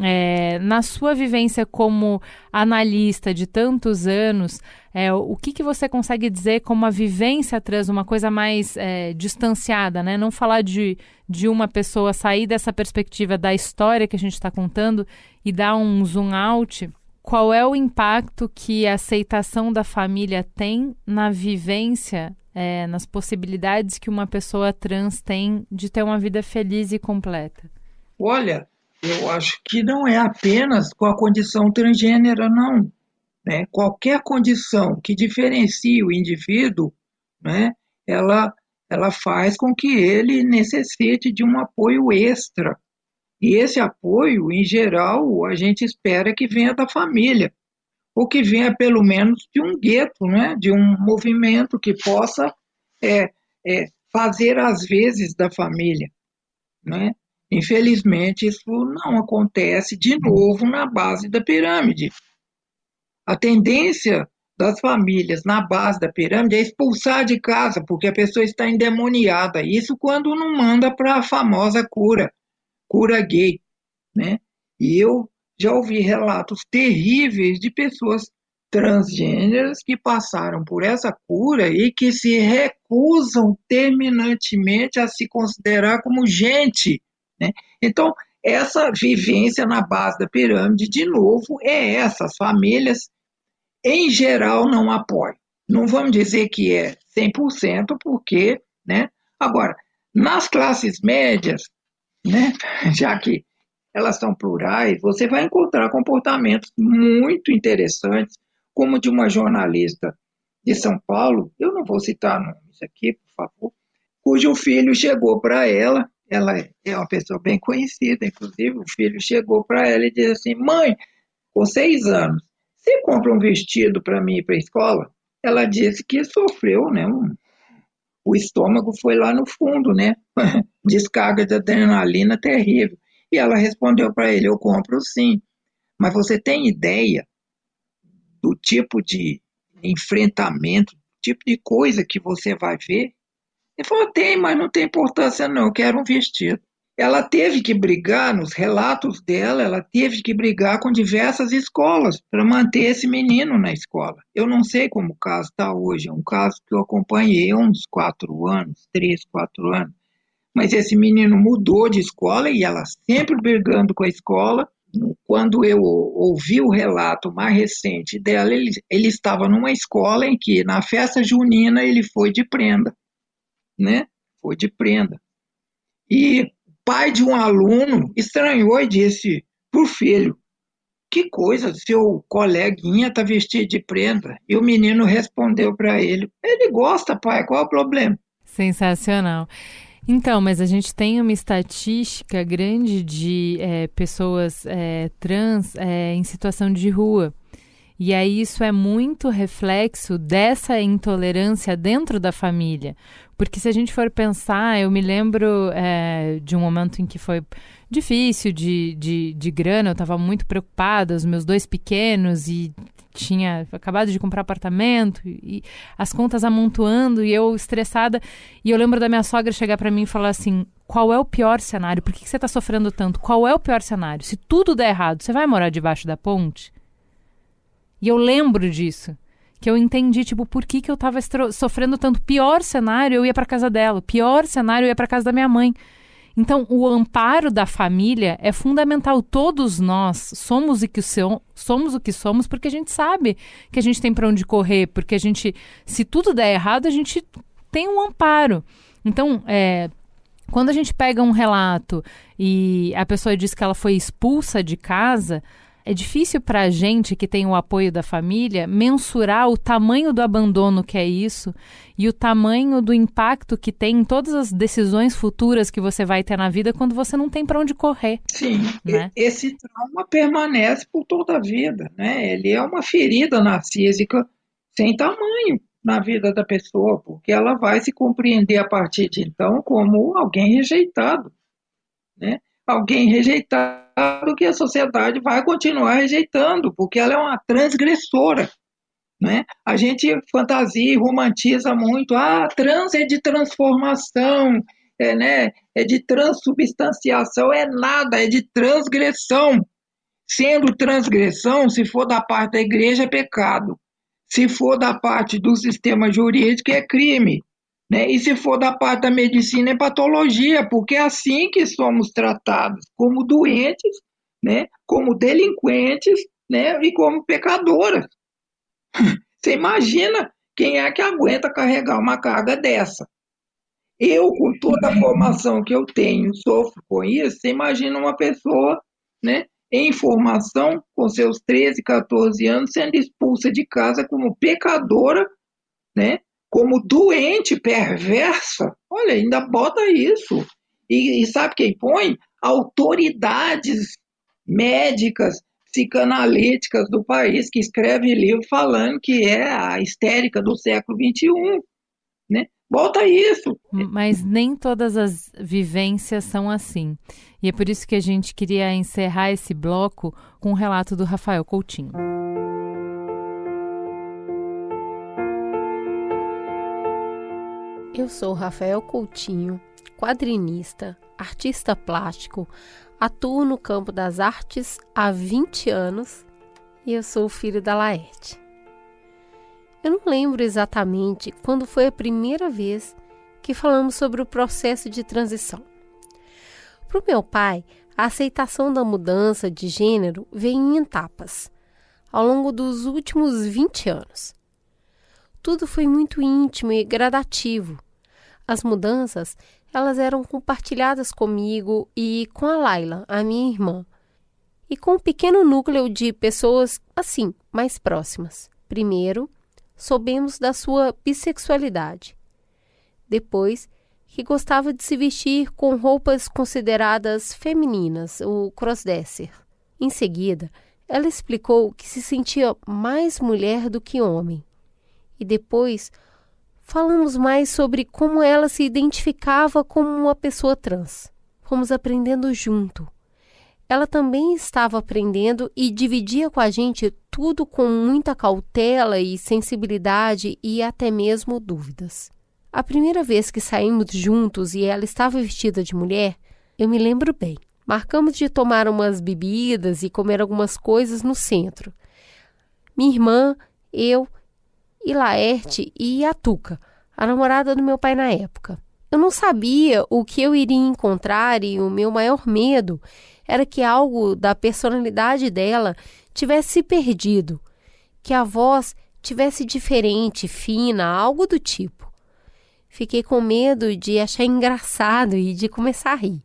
É, na sua vivência como analista de tantos anos, é, o que, que você consegue dizer como a vivência trans, uma coisa mais é, distanciada, né? Não falar de, de uma pessoa sair dessa perspectiva da história que a gente está contando e dar um zoom out. Qual é o impacto que a aceitação da família tem na vivência, é, nas possibilidades que uma pessoa trans tem de ter uma vida feliz e completa? Olha, eu acho que não é apenas com a condição transgênera, não. Né? Qualquer condição que diferencie o indivíduo, né, ela, ela faz com que ele necessite de um apoio extra. E esse apoio, em geral, a gente espera que venha da família, ou que venha pelo menos de um gueto, né, de um movimento que possa é, é, fazer as vezes da família. Né? Infelizmente, isso não acontece de novo na base da pirâmide. A tendência das famílias na base da pirâmide é expulsar de casa, porque a pessoa está endemoniada. Isso quando não manda para a famosa cura, cura gay. Né? E eu já ouvi relatos terríveis de pessoas transgêneras que passaram por essa cura e que se recusam terminantemente a se considerar como gente né? Então, essa vivência na base da pirâmide, de novo, é essa. As famílias, em geral, não apoiam. Não vamos dizer que é 100%, porque, né? Agora, nas classes médias, né, *laughs* já que elas são plurais, você vai encontrar comportamentos muito interessantes, como de uma jornalista de São Paulo, eu não vou citar nomes aqui, por favor, cujo filho chegou para ela ela é uma pessoa bem conhecida, inclusive o filho chegou para ela e disse assim: Mãe, com seis anos, você compra um vestido para mim para a escola? Ela disse que sofreu, né? Um, o estômago foi lá no fundo, né? *laughs* Descarga de adrenalina terrível. E ela respondeu para ele: Eu compro sim. Mas você tem ideia do tipo de enfrentamento, tipo de coisa que você vai ver ele falou: tem, mas não tem importância, não, eu quero um vestido. Ela teve que brigar, nos relatos dela, ela teve que brigar com diversas escolas para manter esse menino na escola. Eu não sei como o caso está hoje, é um caso que eu acompanhei há uns quatro anos, três, quatro anos. Mas esse menino mudou de escola e ela sempre brigando com a escola. Quando eu ouvi o relato mais recente dela, ele, ele estava numa escola em que, na festa junina, ele foi de prenda né? Foi de prenda. E o pai de um aluno estranhou e disse para o filho: Que coisa, seu coleguinha está vestido de prenda. E o menino respondeu para ele: Ele gosta, pai, qual é o problema? Sensacional. Então, mas a gente tem uma estatística grande de é, pessoas é, trans é, em situação de rua. E aí isso é muito reflexo dessa intolerância dentro da família. Porque se a gente for pensar, eu me lembro é, de um momento em que foi difícil de, de, de grana, eu estava muito preocupada, os meus dois pequenos e tinha acabado de comprar apartamento e, e as contas amontoando e eu estressada. E eu lembro da minha sogra chegar para mim e falar assim: qual é o pior cenário? Por que, que você está sofrendo tanto? Qual é o pior cenário? Se tudo der errado, você vai morar debaixo da ponte? E eu lembro disso. Que eu entendi, tipo, por que, que eu estava sofrendo tanto. Pior cenário, eu ia para casa dela. Pior cenário, eu ia para casa da minha mãe. Então, o amparo da família é fundamental. Todos nós somos o que so somos o que somos porque a gente sabe que a gente tem para onde correr, porque a gente, se tudo der errado, a gente tem um amparo. Então, é, quando a gente pega um relato e a pessoa diz que ela foi expulsa de casa, é difícil para a gente que tem o apoio da família mensurar o tamanho do abandono que é isso e o tamanho do impacto que tem em todas as decisões futuras que você vai ter na vida quando você não tem para onde correr. Sim, né? esse trauma permanece por toda a vida, né? Ele é uma ferida narcísica sem tamanho na vida da pessoa, porque ela vai se compreender a partir de então como alguém rejeitado, né? Alguém rejeitado que a sociedade vai continuar rejeitando, porque ela é uma transgressora. Né? A gente fantasia e romantiza muito, ah, trans é de transformação, é, né, é de transubstanciação, é nada, é de transgressão. Sendo transgressão, se for da parte da igreja, é pecado. Se for da parte do sistema jurídico, é crime. Né? E se for da parte da medicina, é patologia, porque é assim que somos tratados, como doentes, né? como delinquentes né? e como pecadoras. *laughs* Você imagina quem é que aguenta carregar uma carga dessa? Eu, com toda a formação que eu tenho, sofro com isso. Você imagina uma pessoa né, em formação, com seus 13, 14 anos, sendo expulsa de casa como pecadora, né? Como doente, perversa. Olha, ainda bota isso. E, e sabe quem põe? Autoridades médicas, psicanalíticas do país que escreve livro falando que é a histérica do século XXI. Né? Bota isso. Mas nem todas as vivências são assim. E é por isso que a gente queria encerrar esse bloco com o um relato do Rafael Coutinho. Eu sou Rafael Coutinho, quadrinista, artista plástico, atuo no campo das artes há 20 anos e eu sou filho da Laerte. Eu não lembro exatamente quando foi a primeira vez que falamos sobre o processo de transição. Para o meu pai, a aceitação da mudança de gênero vem em etapas, ao longo dos últimos 20 anos. Tudo foi muito íntimo e gradativo as mudanças, elas eram compartilhadas comigo e com a Laila, a minha irmã, e com um pequeno núcleo de pessoas assim, mais próximas. Primeiro, soubemos da sua bissexualidade. Depois, que gostava de se vestir com roupas consideradas femininas, o crossdresser. Em seguida, ela explicou que se sentia mais mulher do que homem. E depois falamos mais sobre como ela se identificava como uma pessoa trans. Fomos aprendendo junto. Ela também estava aprendendo e dividia com a gente tudo com muita cautela e sensibilidade e até mesmo dúvidas. A primeira vez que saímos juntos e ela estava vestida de mulher, eu me lembro bem. Marcamos de tomar umas bebidas e comer algumas coisas no centro. Minha irmã, eu e Laerte e a Tuca, a namorada do meu pai na época. Eu não sabia o que eu iria encontrar e o meu maior medo era que algo da personalidade dela tivesse se perdido, que a voz tivesse diferente, fina, algo do tipo. Fiquei com medo de achar engraçado e de começar a rir.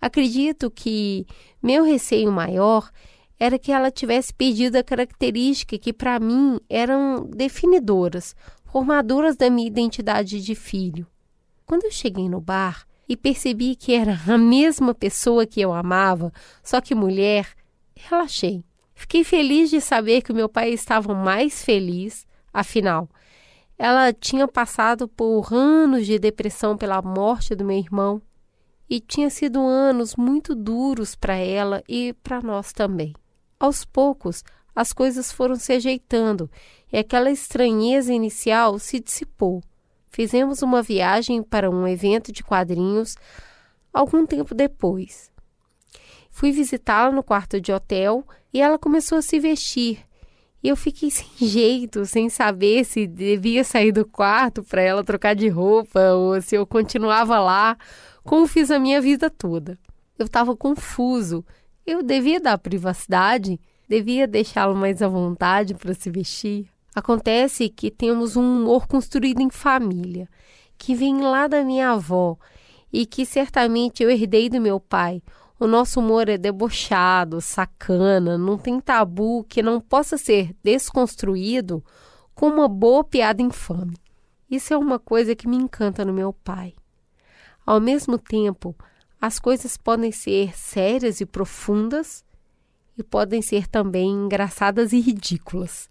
Acredito que meu receio maior era que ela tivesse perdido a característica que para mim eram definidoras, formadoras da minha identidade de filho. Quando eu cheguei no bar e percebi que era a mesma pessoa que eu amava, só que mulher, relaxei. Fiquei feliz de saber que o meu pai estava mais feliz, afinal, ela tinha passado por anos de depressão pela morte do meu irmão e tinha sido anos muito duros para ela e para nós também. Aos poucos, as coisas foram se ajeitando e aquela estranheza inicial se dissipou. Fizemos uma viagem para um evento de quadrinhos algum tempo depois. Fui visitá-la no quarto de hotel e ela começou a se vestir. E eu fiquei *laughs* sem jeito, sem saber se devia sair do quarto para ela trocar de roupa ou se eu continuava lá, como fiz a minha vida toda. Eu estava confuso. Eu devia dar privacidade? Devia deixá-lo mais à vontade para se vestir? Acontece que temos um humor construído em família, que vem lá da minha avó e que certamente eu herdei do meu pai. O nosso humor é debochado, sacana, não tem tabu que não possa ser desconstruído com uma boa piada infame. Isso é uma coisa que me encanta no meu pai. Ao mesmo tempo, as coisas podem ser sérias e profundas e podem ser também engraçadas e ridículas.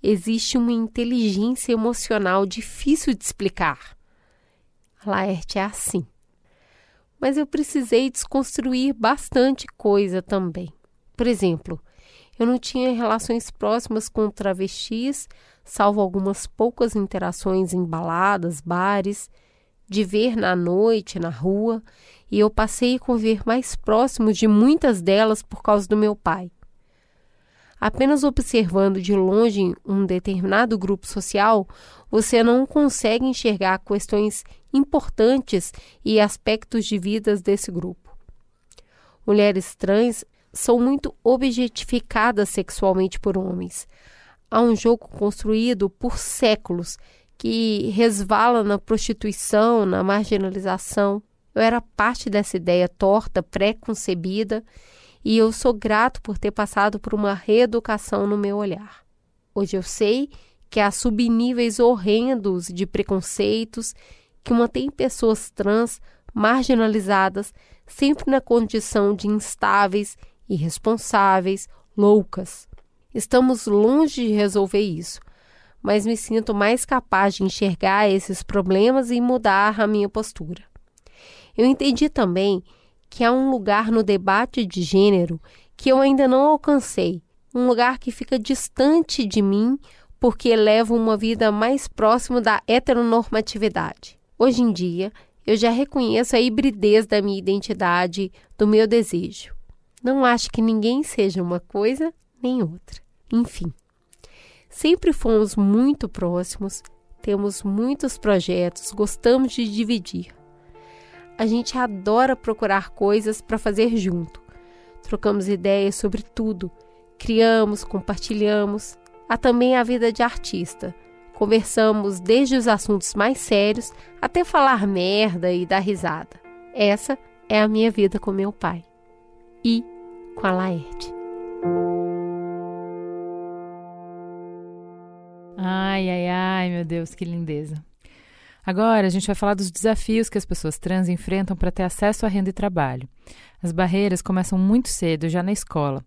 Existe uma inteligência emocional difícil de explicar. Laerte é assim. Mas eu precisei desconstruir bastante coisa também. Por exemplo, eu não tinha relações próximas com travestis, salvo algumas poucas interações em baladas, bares, de ver na noite, na rua, e eu passei a conviver mais próximo de muitas delas por causa do meu pai. Apenas observando de longe um determinado grupo social, você não consegue enxergar questões importantes e aspectos de vidas desse grupo. Mulheres trans são muito objetificadas sexualmente por homens. Há um jogo construído por séculos que resvala na prostituição, na marginalização. Eu era parte dessa ideia torta, pré-concebida, e eu sou grato por ter passado por uma reeducação no meu olhar. Hoje eu sei que há subníveis horrendos de preconceitos que mantêm pessoas trans marginalizadas sempre na condição de instáveis, irresponsáveis, loucas. Estamos longe de resolver isso, mas me sinto mais capaz de enxergar esses problemas e mudar a minha postura. Eu entendi também que há um lugar no debate de gênero que eu ainda não alcancei, um lugar que fica distante de mim porque levo uma vida mais próxima da heteronormatividade. Hoje em dia, eu já reconheço a hibridez da minha identidade, do meu desejo. Não acho que ninguém seja uma coisa nem outra. Enfim, sempre fomos muito próximos, temos muitos projetos, gostamos de dividir a gente adora procurar coisas para fazer junto. Trocamos ideias sobre tudo, criamos, compartilhamos. Há também a vida de artista. Conversamos desde os assuntos mais sérios até falar merda e dar risada. Essa é a minha vida com meu pai. E com a Laerte. Ai, ai, ai, meu Deus, que lindeza. Agora, a gente vai falar dos desafios que as pessoas trans enfrentam para ter acesso à renda e trabalho. As barreiras começam muito cedo, já na escola.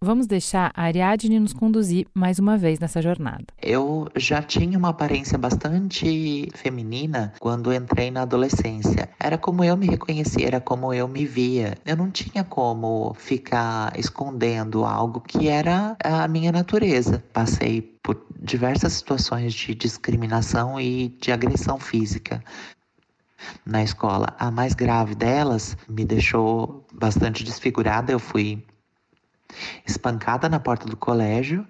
Vamos deixar a Ariadne nos conduzir mais uma vez nessa jornada. Eu já tinha uma aparência bastante feminina quando entrei na adolescência. Era como eu me reconhecia, era como eu me via. Eu não tinha como ficar escondendo algo que era a minha natureza. Passei por diversas situações de discriminação e de agressão física na escola. A mais grave delas me deixou bastante desfigurada. Eu fui espancada na porta do colégio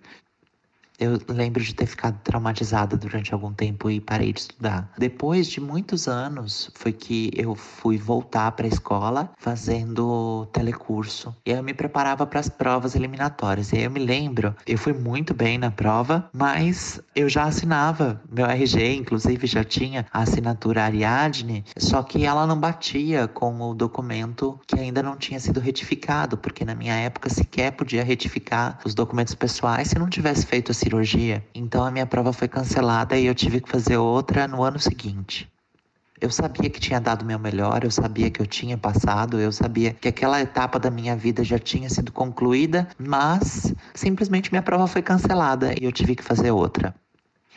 eu lembro de ter ficado traumatizada durante algum tempo e parei de estudar. Depois de muitos anos, foi que eu fui voltar para a escola fazendo telecurso. E aí eu me preparava para as provas eliminatórias. E aí eu me lembro, eu fui muito bem na prova, mas eu já assinava meu RG, inclusive já tinha a assinatura Ariadne, só que ela não batia com o documento que ainda não tinha sido retificado, porque na minha época sequer podia retificar os documentos pessoais se não tivesse feito a cirurgia, então a minha prova foi cancelada e eu tive que fazer outra no ano seguinte. Eu sabia que tinha dado meu melhor, eu sabia que eu tinha passado, eu sabia que aquela etapa da minha vida já tinha sido concluída, mas simplesmente minha prova foi cancelada e eu tive que fazer outra.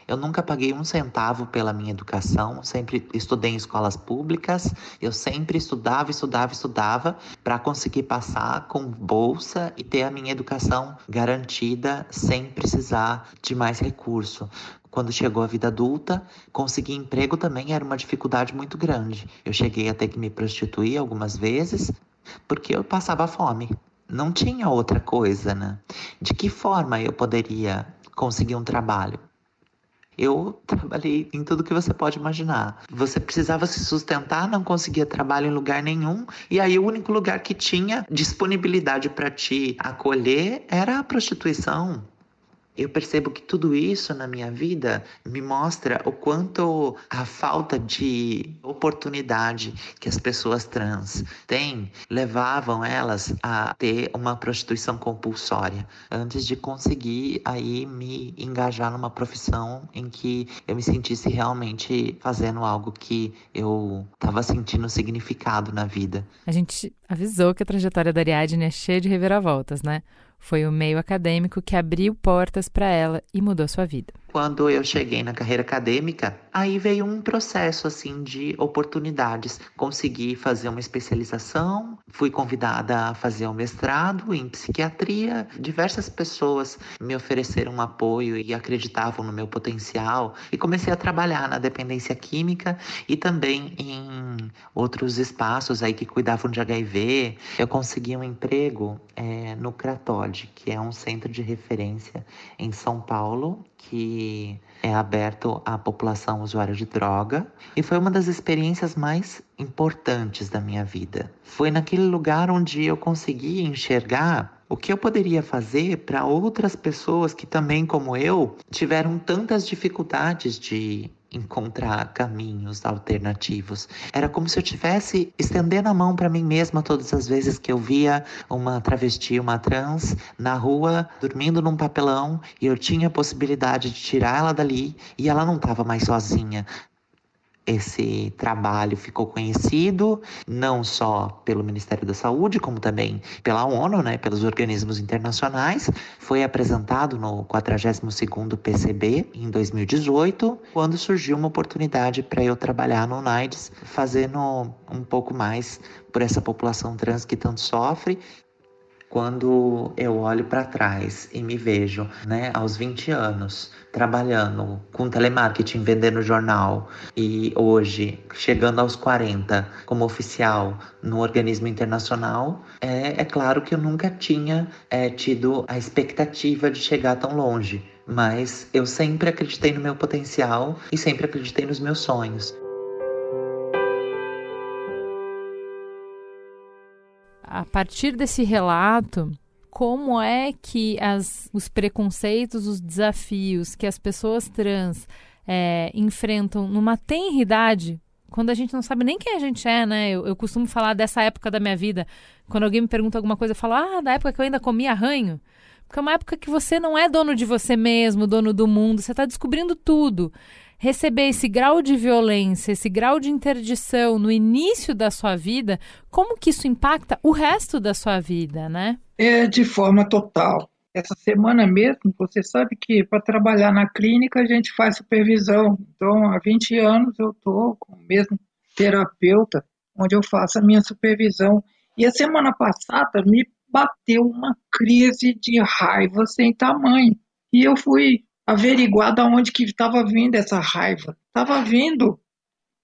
Eu nunca paguei um centavo pela minha educação, sempre estudei em escolas públicas, eu sempre estudava, estudava, estudava para conseguir passar com bolsa e ter a minha educação garantida sem precisar de mais recurso. Quando chegou a vida adulta, conseguir emprego também era uma dificuldade muito grande. Eu cheguei a ter que me prostituir algumas vezes porque eu passava fome. Não tinha outra coisa, né? De que forma eu poderia conseguir um trabalho? Eu trabalhei em tudo que você pode imaginar. Você precisava se sustentar, não conseguia trabalho em lugar nenhum, e aí o único lugar que tinha disponibilidade para te acolher era a prostituição. Eu percebo que tudo isso na minha vida me mostra o quanto a falta de oportunidade que as pessoas trans têm levavam elas a ter uma prostituição compulsória antes de conseguir aí me engajar numa profissão em que eu me sentisse realmente fazendo algo que eu estava sentindo significado na vida. A gente avisou que a trajetória da Ariadne é cheia de reviravoltas, né? Foi o meio acadêmico que abriu portas para ela e mudou sua vida. Quando eu cheguei na carreira acadêmica, aí veio um processo assim de oportunidades. Consegui fazer uma especialização, fui convidada a fazer um mestrado em psiquiatria. Diversas pessoas me ofereceram um apoio e acreditavam no meu potencial e comecei a trabalhar na dependência química e também em outros espaços aí que cuidavam de HIV. Eu consegui um emprego é, no Cratod, que é um centro de referência em São Paulo que é aberto à população usuária de droga e foi uma das experiências mais importantes da minha vida. Foi naquele lugar onde eu consegui enxergar o que eu poderia fazer para outras pessoas que também, como eu, tiveram tantas dificuldades de encontrar caminhos alternativos. Era como se eu tivesse estendendo a mão para mim mesma todas as vezes que eu via uma travesti, uma trans na rua, dormindo num papelão e eu tinha a possibilidade de tirar ela dali e ela não estava mais sozinha esse trabalho ficou conhecido não só pelo Ministério da Saúde, como também pela ONU, né, pelos organismos internacionais. Foi apresentado no 42º PCB em 2018, quando surgiu uma oportunidade para eu trabalhar no UNAIDS, fazendo um pouco mais por essa população trans que tanto sofre quando eu olho para trás e me vejo, né, aos 20 anos, trabalhando com telemarketing, vendendo jornal e hoje chegando aos 40 como oficial no organismo internacional, é, é claro que eu nunca tinha é, tido a expectativa de chegar tão longe. Mas eu sempre acreditei no meu potencial e sempre acreditei nos meus sonhos. a partir desse relato, como é que as, os preconceitos, os desafios que as pessoas trans é, enfrentam numa tenridade, quando a gente não sabe nem quem a gente é, né? Eu, eu, costumo falar dessa época da minha vida. Quando alguém me pergunta alguma coisa, eu falo, ah, da época que eu ainda comia arranho. Porque é uma época que você não é dono de você mesmo, dono do mundo, você está descobrindo tudo receber esse grau de violência, esse grau de interdição no início da sua vida, como que isso impacta o resto da sua vida, né? É de forma total. Essa semana mesmo, você sabe que para trabalhar na clínica a gente faz supervisão. Então, há 20 anos eu estou com o mesmo terapeuta, onde eu faço a minha supervisão. E a semana passada me bateu uma crise de raiva sem tamanho. E eu fui averiguar de onde que estava vindo essa raiva. Estava vindo.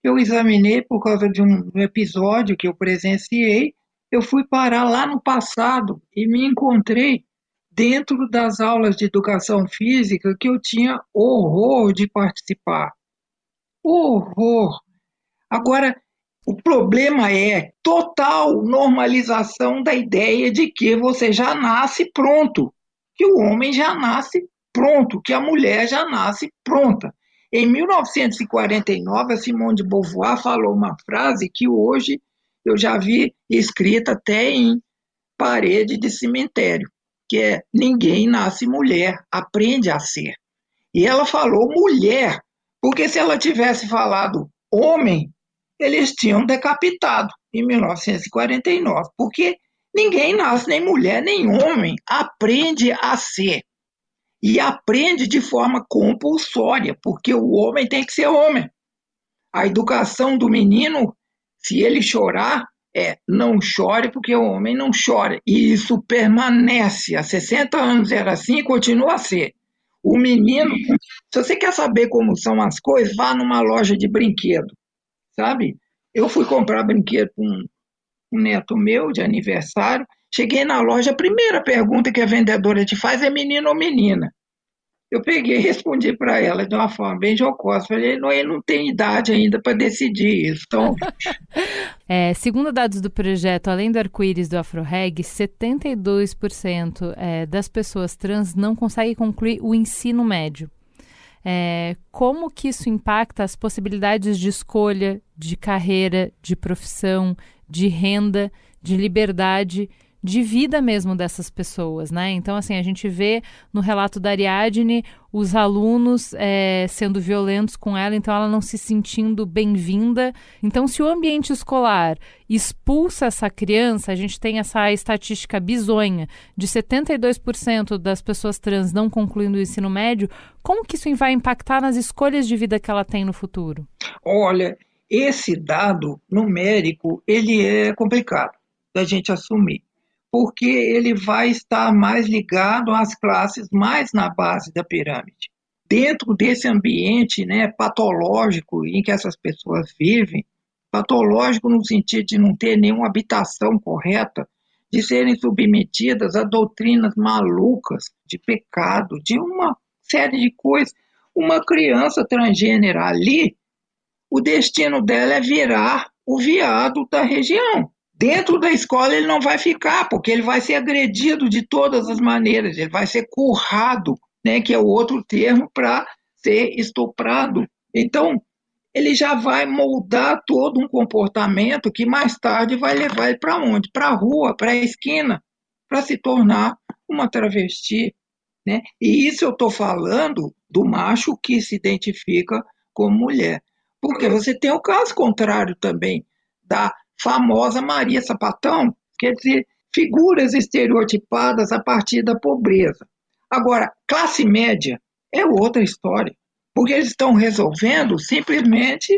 Eu examinei por causa de um episódio que eu presenciei. Eu fui parar lá no passado e me encontrei dentro das aulas de educação física que eu tinha horror de participar. Horror. Agora, o problema é total normalização da ideia de que você já nasce pronto, que o homem já nasce pronto, que a mulher já nasce pronta. Em 1949, a Simone de Beauvoir falou uma frase que hoje eu já vi escrita até em parede de cemitério, que é ninguém nasce mulher, aprende a ser. E ela falou mulher, porque se ela tivesse falado homem, eles tinham decapitado em 1949, porque ninguém nasce nem mulher nem homem, aprende a ser. E aprende de forma compulsória, porque o homem tem que ser homem. A educação do menino, se ele chorar, é não chore porque o homem não chora. E isso permanece. Há 60 anos era assim e continua a ser. O menino, se você quer saber como são as coisas, vá numa loja de brinquedo, sabe? Eu fui comprar brinquedo com um, neto meu de aniversário. Cheguei na loja, a primeira pergunta que a vendedora te faz é menino ou menina. Eu peguei e respondi para ela de uma forma bem jocosa. Falei, não, ele não tem idade ainda para decidir isso. Então... *laughs* é, segundo dados do projeto Além do Arco-Íris do AfroReg, 72% é, das pessoas trans não conseguem concluir o ensino médio. É, como que isso impacta as possibilidades de escolha, de carreira, de profissão, de renda, de liberdade de vida mesmo dessas pessoas, né? Então, assim, a gente vê no relato da Ariadne os alunos é, sendo violentos com ela, então ela não se sentindo bem-vinda. Então, se o ambiente escolar expulsa essa criança, a gente tem essa estatística bizonha de 72% das pessoas trans não concluindo o ensino médio, como que isso vai impactar nas escolhas de vida que ela tem no futuro? Olha, esse dado numérico, ele é complicado da gente assumir porque ele vai estar mais ligado às classes mais na base da pirâmide. Dentro desse ambiente né, patológico em que essas pessoas vivem, patológico no sentido de não ter nenhuma habitação correta, de serem submetidas a doutrinas malucas de pecado, de uma série de coisas. Uma criança transgênera ali, o destino dela é virar o viado da região. Dentro da escola ele não vai ficar, porque ele vai ser agredido de todas as maneiras, ele vai ser currado, né, que é o outro termo para ser estuprado. Então, ele já vai moldar todo um comportamento que mais tarde vai levar ele para onde? Para a rua, para a esquina, para se tornar uma travesti. Né? E isso eu estou falando do macho que se identifica como mulher. Porque você tem o caso contrário também da famosa Maria Sapatão, quer dizer, figuras estereotipadas a partir da pobreza. Agora, classe média é outra história, porque eles estão resolvendo simplesmente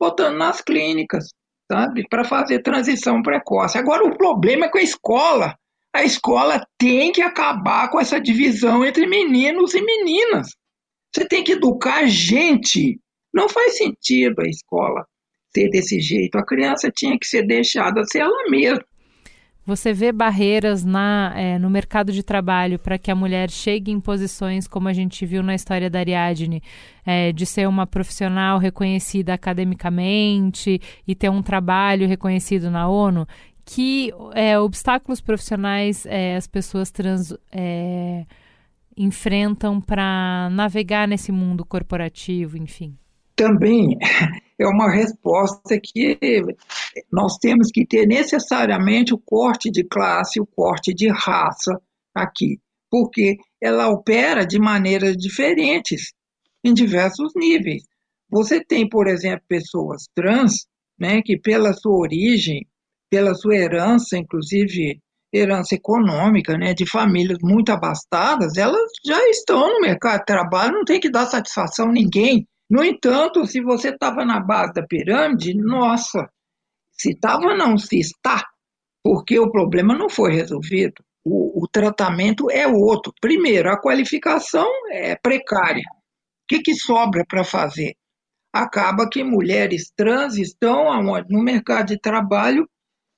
botando nas clínicas, sabe, para fazer transição precoce. Agora, o problema é com a escola. A escola tem que acabar com essa divisão entre meninos e meninas. Você tem que educar gente. Não faz sentido a escola ser desse jeito. A criança tinha que ser deixada ser ela mesma. Você vê barreiras na, é, no mercado de trabalho para que a mulher chegue em posições, como a gente viu na história da Ariadne, é, de ser uma profissional reconhecida academicamente e ter um trabalho reconhecido na ONU? Que é, obstáculos profissionais é, as pessoas trans é, enfrentam para navegar nesse mundo corporativo, enfim? Também é uma resposta que nós temos que ter necessariamente o corte de classe, o corte de raça aqui, porque ela opera de maneiras diferentes em diversos níveis. Você tem, por exemplo, pessoas trans, né, que pela sua origem, pela sua herança, inclusive herança econômica, né, de famílias muito abastadas, elas já estão no mercado de trabalho, não tem que dar satisfação a ninguém. No entanto, se você estava na base da pirâmide, nossa, se estava não, se está, porque o problema não foi resolvido. O, o, tratamento é outro. Primeiro, a qualificação é precária. O que, que sobra para fazer? Acaba que mulheres trans estão no mercado de trabalho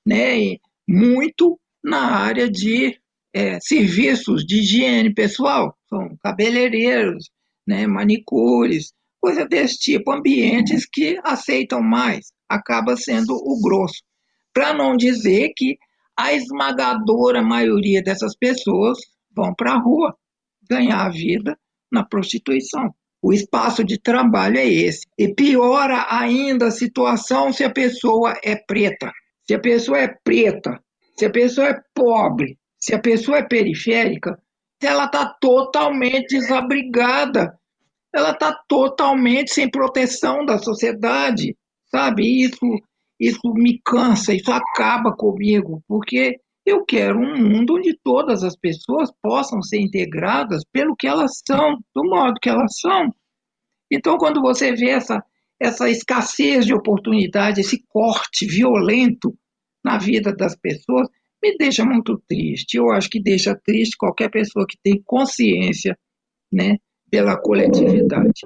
né, muito na área de é, serviços de higiene pessoal, são cabeleireiros, né, manicures, coisa desse tipo, ambientes que aceitam mais, acaba sendo o grosso. Para não dizer que a esmagadora maioria dessas pessoas vão para a rua ganhar a vida na prostituição. O espaço de trabalho é esse. E piora ainda a situação se a pessoa é preta. Se a pessoa é preta, se a pessoa é pobre, se a pessoa é periférica, ela está totalmente desabrigada ela está totalmente sem proteção da sociedade, sabe? Isso, isso me cansa, isso acaba comigo, porque Eu quero um mundo onde todas as pessoas possam ser integradas pelo que elas são, do modo que elas são. Então, quando você vê essa, essa escassez de oportunidade, esse corte violento na vida das pessoas, me deixa muito triste. Eu acho que deixa triste qualquer pessoa que tem consciência né, pela coletividade.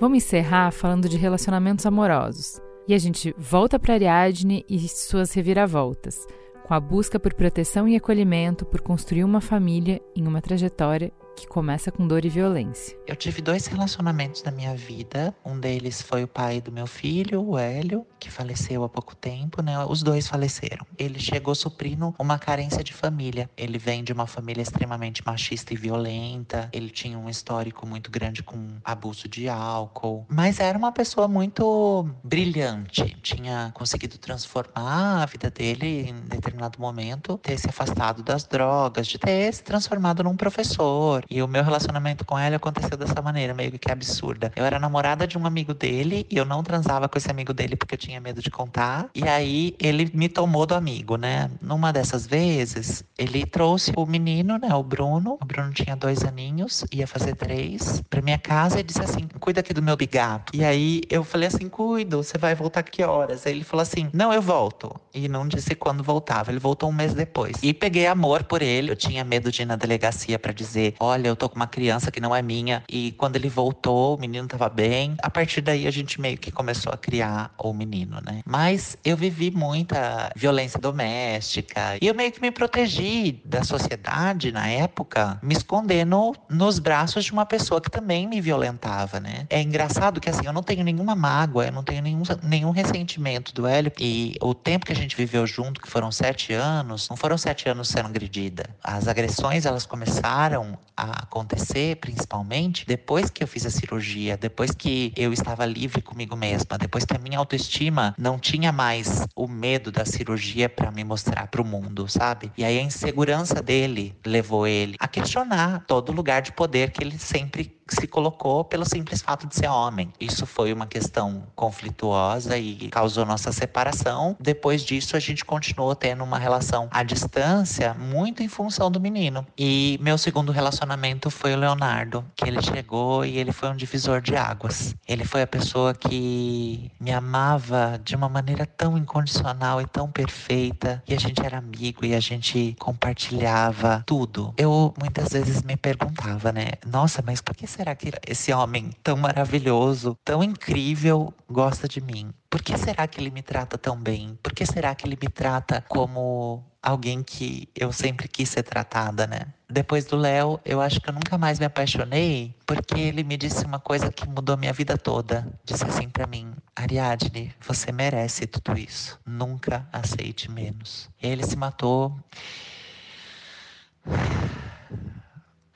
Vamos encerrar falando de relacionamentos amorosos. E a gente volta para Ariadne e suas reviravoltas, com a busca por proteção e acolhimento, por construir uma família em uma trajetória que começa com dor e violência. Eu tive dois relacionamentos na minha vida. Um deles foi o pai do meu filho, o Hélio, que faleceu há pouco tempo, né? Os dois faleceram. Ele chegou suprindo uma carência de família. Ele vem de uma família extremamente machista e violenta. Ele tinha um histórico muito grande com abuso de álcool, mas era uma pessoa muito brilhante. Tinha conseguido transformar a vida dele em determinado momento, ter se afastado das drogas, de ter se transformado num professor, e o meu relacionamento com ela aconteceu dessa maneira, meio que absurda. Eu era namorada de um amigo dele e eu não transava com esse amigo dele porque eu tinha medo de contar. E aí ele me tomou do amigo, né? Numa dessas vezes, ele trouxe o menino, né? O Bruno. O Bruno tinha dois aninhos, ia fazer três, pra minha casa e disse assim: cuida aqui do meu bigato. E aí eu falei assim: cuido, você vai voltar que horas? Aí ele falou assim: não, eu volto. E não disse quando voltava. Ele voltou um mês depois. E peguei amor por ele. Eu tinha medo de ir na delegacia para dizer: olha, eu tô com uma criança que não é minha. E quando ele voltou, o menino tava bem. A partir daí a gente meio que começou a criar o menino, né? Mas eu vivi muita violência doméstica e eu meio que me protegi da sociedade na época, me escondendo nos braços de uma pessoa que também me violentava, né? É engraçado que assim, eu não tenho nenhuma mágoa, eu não tenho nenhum, nenhum ressentimento do Hélio. E o tempo que a gente viveu junto, que foram sete anos, não foram sete anos sendo agredida. As agressões, elas começaram a acontecer, principalmente depois que eu fiz a cirurgia, depois que eu estava livre comigo mesma, depois que a minha autoestima não tinha mais o medo da cirurgia para me mostrar para o mundo, sabe? E aí a insegurança dele levou ele a questionar todo lugar de poder que ele sempre se colocou pelo simples fato de ser homem. Isso foi uma questão conflituosa e causou nossa separação. Depois disso, a gente continuou tendo uma relação à distância, muito em função do menino. E meu segundo relacionamento foi o Leonardo, que ele chegou e ele foi um divisor de águas. Ele foi a pessoa que me amava de uma maneira tão incondicional e tão perfeita. E a gente era amigo e a gente compartilhava tudo. Eu muitas vezes me perguntava, né? Nossa, mas por que será que esse homem tão maravilhoso, tão incrível, gosta de mim? Por que será que ele me trata tão bem? Por que será que ele me trata como alguém que eu sempre quis ser tratada, né? Depois do Léo, eu acho que eu nunca mais me apaixonei, porque ele me disse uma coisa que mudou minha vida toda. Disse assim para mim: Ariadne, você merece tudo isso. Nunca aceite menos. Ele se matou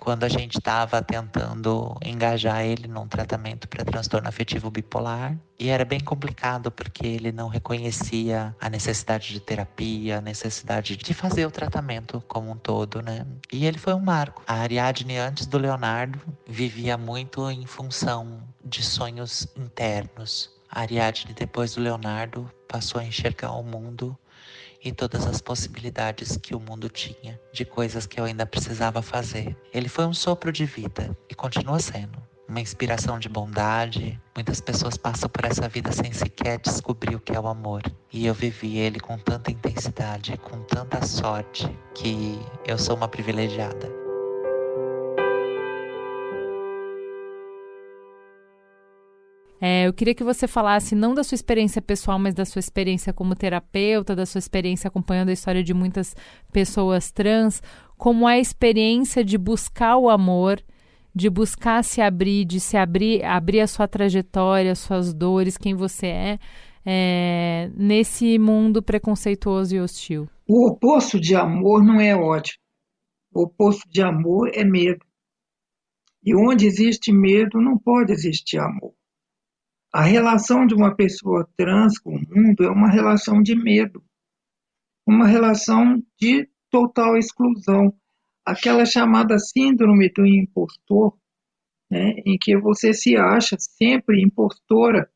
quando a gente estava tentando engajar ele num tratamento para transtorno afetivo bipolar. E era bem complicado porque ele não reconhecia a necessidade de terapia, a necessidade de fazer o tratamento como um todo, né? E ele foi um marco. A Ariadne, antes do Leonardo, vivia muito em função de sonhos internos. A Ariadne, depois do Leonardo, passou a enxergar o mundo e todas as possibilidades que o mundo tinha de coisas que eu ainda precisava fazer. Ele foi um sopro de vida e continua sendo. Uma inspiração de bondade. Muitas pessoas passam por essa vida sem sequer descobrir o que é o amor. E eu vivi ele com tanta intensidade, com tanta sorte, que eu sou uma privilegiada. É, eu queria que você falasse não da sua experiência pessoal, mas da sua experiência como terapeuta, da sua experiência acompanhando a história de muitas pessoas trans, como é a experiência de buscar o amor, de buscar se abrir, de se abrir, abrir a sua trajetória, suas dores, quem você é, é nesse mundo preconceituoso e hostil. O oposto de amor não é ódio. O oposto de amor é medo. E onde existe medo, não pode existir amor. A relação de uma pessoa trans com o mundo é uma relação de medo, uma relação de total exclusão, aquela chamada síndrome do impostor, né, em que você se acha sempre impostora,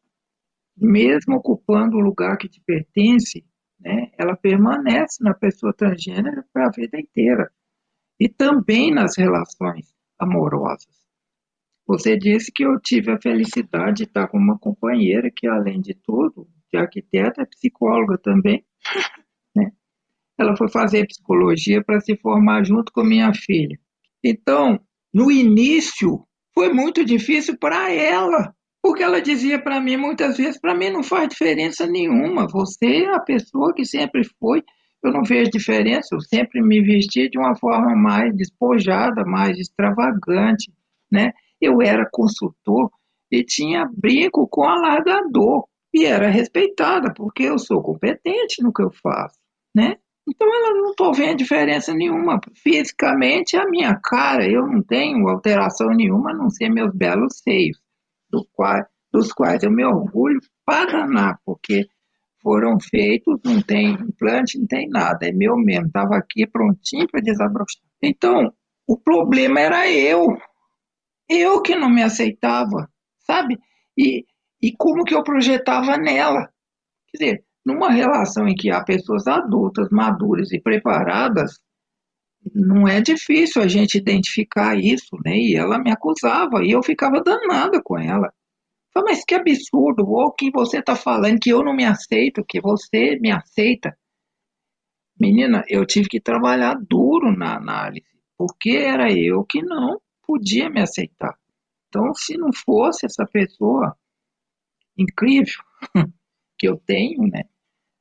mesmo ocupando o lugar que te pertence, né, ela permanece na pessoa transgênero para a vida inteira. E também nas relações amorosas. Você disse que eu tive a felicidade de estar com uma companheira que, além de tudo, de arquiteta, é psicóloga também. *laughs* Né? Ela foi fazer psicologia para se formar junto com minha filha. Então, no início, foi muito difícil para ela, porque ela dizia para mim muitas vezes: para mim não faz diferença nenhuma, você é a pessoa que sempre foi. Eu não vejo diferença, eu sempre me vesti de uma forma mais despojada, mais extravagante, né? Eu era consultor e tinha brinco com alargador e era respeitada porque eu sou competente no que eu faço, né? Então ela não estou vendo diferença nenhuma. Fisicamente, a minha cara, eu não tenho alteração nenhuma, a não ser meus belos seios, do qual, dos quais eu me orgulho para danar, porque foram feitos, não tem implante, não tem nada, é meu mesmo, estava aqui prontinho para desabrochar. Então, o problema era eu, eu que não me aceitava, sabe? E, e como que eu projetava nela. Quer dizer, numa relação em que há pessoas adultas, maduras e preparadas, não é difícil a gente identificar isso, né? E ela me acusava e eu ficava danada com ela. Falei, mas que absurdo, o que você está falando que eu não me aceito, que você me aceita. Menina, eu tive que trabalhar duro na análise, porque era eu que não podia me aceitar. Então, se não fosse essa pessoa incrível *laughs* que eu tenho, né,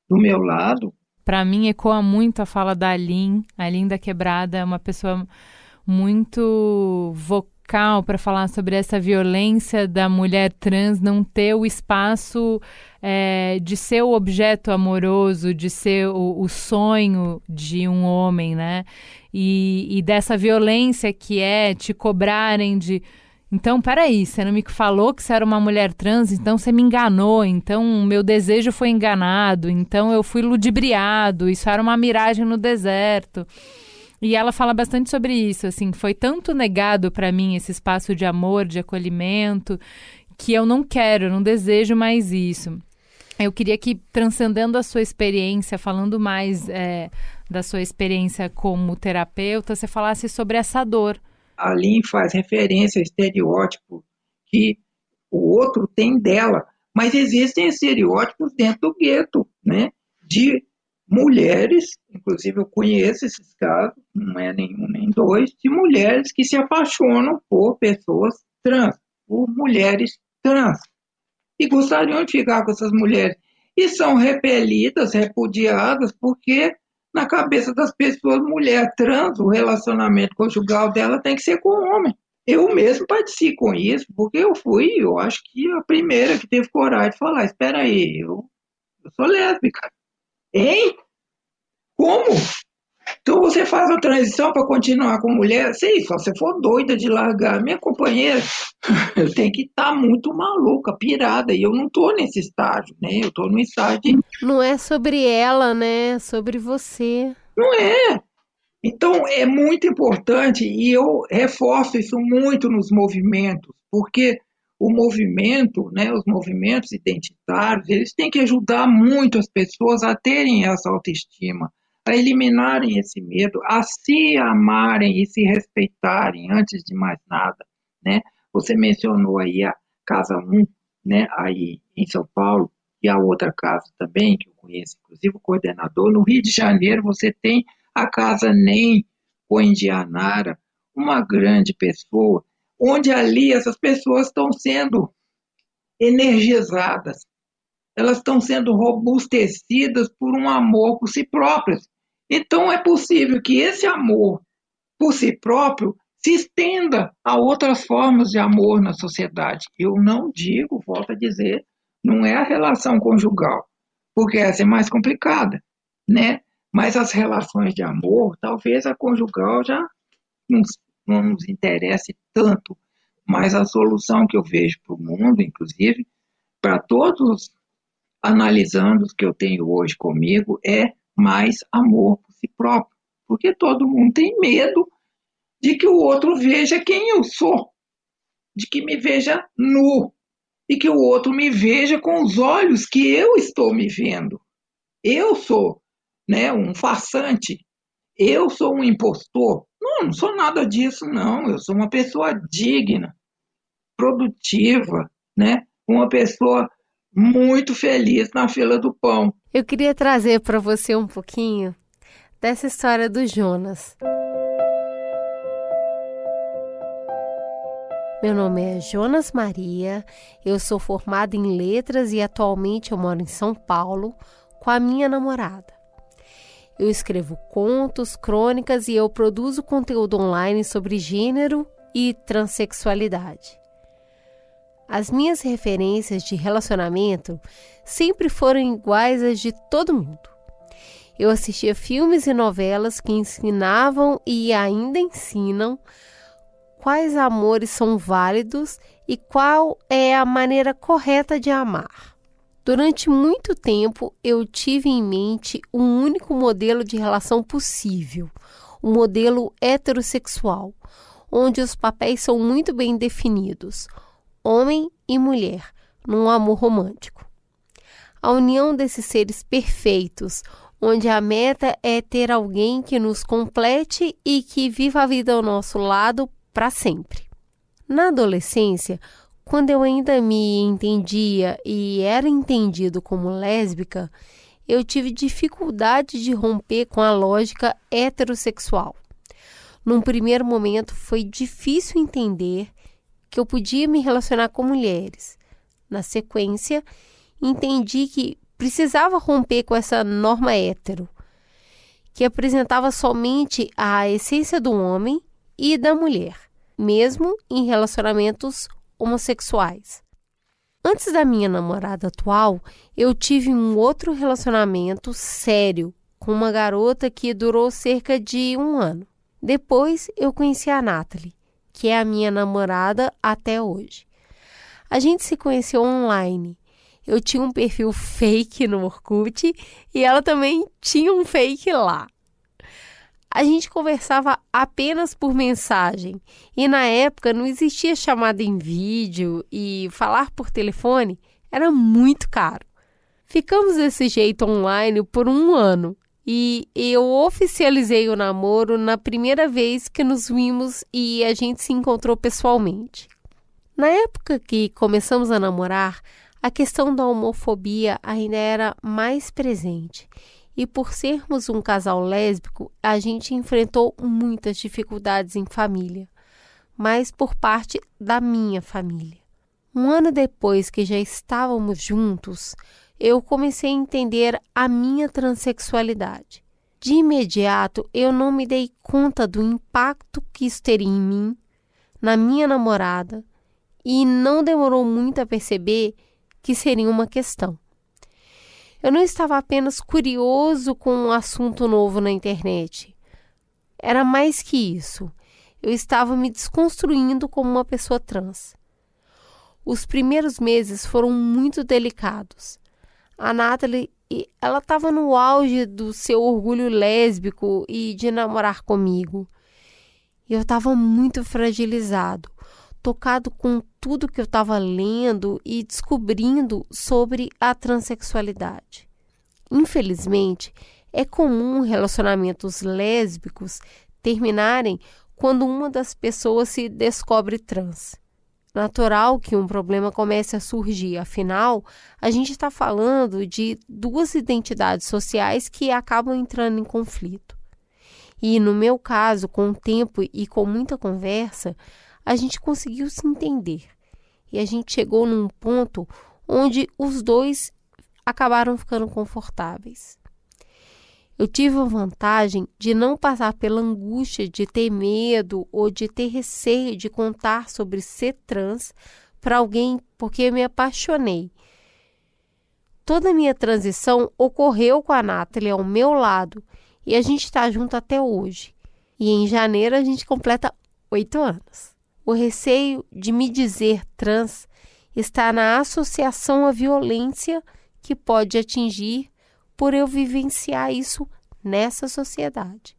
do meu lado. Para mim, ecoa muito a fala da Aline. A Aline da Quebrada é uma pessoa muito vocal para falar sobre essa violência da mulher trans não ter o espaço é, de ser o objeto amoroso, de ser o, o sonho de um homem, né? E, e dessa violência que é te cobrarem de então, peraí, você não me falou que você era uma mulher trans, então você me enganou, então o meu desejo foi enganado, então eu fui ludibriado, isso era uma miragem no deserto. E ela fala bastante sobre isso, assim, foi tanto negado para mim esse espaço de amor, de acolhimento, que eu não quero, eu não desejo mais isso. Eu queria que, transcendendo a sua experiência, falando mais é, da sua experiência como terapeuta, você falasse sobre essa dor ali faz referência ao estereótipo que o outro tem dela, mas existem estereótipos dentro do gueto, né? De mulheres, inclusive eu conheço esses casos, não é nenhum nem dois, de mulheres que se apaixonam por pessoas trans, por mulheres trans, e gostariam de ficar com essas mulheres. E são repelidas, repudiadas, porque na cabeça das pessoas, mulher trans, o relacionamento conjugal dela tem que ser com o homem. Eu mesmo participei com isso, porque eu fui, eu acho que a primeira que teve coragem de falar, espera aí, eu, eu sou lésbica. Hein? Como? Então você faz a transição para continuar com mulher? Só se for doida de largar. Minha companheira *laughs* tem que estar tá muito maluca, pirada. E eu não estou nesse estágio, né? Eu estou no estágio de... Não é sobre ela, né? É sobre você. Não é. Então é muito importante e eu reforço isso muito nos movimentos, porque o movimento, né, os movimentos identitários, eles têm que ajudar muito as pessoas a terem essa autoestima a eliminarem esse medo, a se amarem e se respeitarem antes de mais nada, né? Você mencionou aí a Casa 1, né, aí em São Paulo, e a outra casa também, que eu conheço, inclusive o coordenador. No Rio de Janeiro, você tem a Casa NEM, com Indianara, uma grande pessoa, onde ali essas pessoas estão sendo energizadas, elas estão sendo robustecidas por um amor por si próprias. Então é possível que esse amor por si próprio se estenda a outras formas de amor na sociedade. Eu não digo, volto a dizer, não é a relação conjugal, porque essa é mais complicada, né? Mas as relações de amor, talvez a conjugal já não, não nos interesse tanto, mas a solução que eu vejo para o mundo, inclusive, para todos analisando os que eu tenho hoje comigo, é mais amor por si próprio. Porque todo mundo tem medo de que o outro veja quem eu sou, de que me veja nu, e que o outro me veja com os olhos que eu estou me vendo. eu sou né, um farsante, eu sou um impostor. Não, não sou nada disso, não. Eu sou uma pessoa digna, produtiva, né? Uma pessoa muito feliz na fila do pão. Eu queria trazer para você um pouquinho dessa história do Jonas. Meu nome é Jonas Maria, eu sou formada em letras e atualmente eu moro em São Paulo com a minha namorada. Eu escrevo contos, crônicas e eu produzo conteúdo online sobre gênero e transexualidade. As minhas referências de relacionamento sempre foram iguais às de todo mundo. Eu assistia filmes e novelas que ensinavam e ainda ensinam quais amores são válidos e qual é a maneira correta de amar. Durante muito tempo eu tive em mente um único modelo de relação possível, o um modelo heterossexual, onde os papéis são muito bem definidos, homem e mulher, num amor romântico. A união desses seres perfeitos, onde a meta é ter alguém que nos complete e que viva a vida ao nosso lado para sempre. Na adolescência, quando eu ainda me entendia e era entendido como lésbica, eu tive dificuldade de romper com a lógica heterossexual. Num primeiro momento, foi difícil entender que eu podia me relacionar com mulheres. Na sequência, entendi que precisava romper com essa norma hétero, que apresentava somente a essência do homem e da mulher, mesmo em relacionamentos homossexuais. Antes da minha namorada atual, eu tive um outro relacionamento sério com uma garota que durou cerca de um ano. Depois eu conheci a Natalie, que é a minha namorada até hoje. A gente se conheceu online. Eu tinha um perfil fake no Orkut e ela também tinha um fake lá a gente conversava apenas por mensagem e na época não existia chamada em vídeo e falar por telefone era muito caro. Ficamos desse jeito online por um ano e eu oficializei o namoro na primeira vez que nos vimos e a gente se encontrou pessoalmente. Na época que começamos a namorar, a questão da homofobia ainda era mais presente e por sermos um casal lésbico, a gente enfrentou muitas dificuldades em família, mas por parte da minha família. Um ano depois que já estávamos juntos, eu comecei a entender a minha transexualidade. De imediato, eu não me dei conta do impacto que isso teria em mim, na minha namorada, e não demorou muito a perceber que seria uma questão. Eu não estava apenas curioso com um assunto novo na internet. Era mais que isso. Eu estava me desconstruindo como uma pessoa trans. Os primeiros meses foram muito delicados. A Natalie, ela estava no auge do seu orgulho lésbico e de namorar comigo. Eu estava muito fragilizado tocado com tudo que eu estava lendo e descobrindo sobre a transexualidade. Infelizmente, é comum relacionamentos lésbicos terminarem quando uma das pessoas se descobre trans. Natural que um problema comece a surgir, afinal, a gente está falando de duas identidades sociais que acabam entrando em conflito. E no meu caso, com o tempo e com muita conversa, a gente conseguiu se entender. E a gente chegou num ponto onde os dois acabaram ficando confortáveis. Eu tive a vantagem de não passar pela angústia de ter medo ou de ter receio de contar sobre ser trans para alguém porque me apaixonei. Toda a minha transição ocorreu com a Nathalie ao meu lado e a gente está junto até hoje. E em janeiro a gente completa oito anos. O receio de me dizer trans está na associação à violência que pode atingir por eu vivenciar isso nessa sociedade.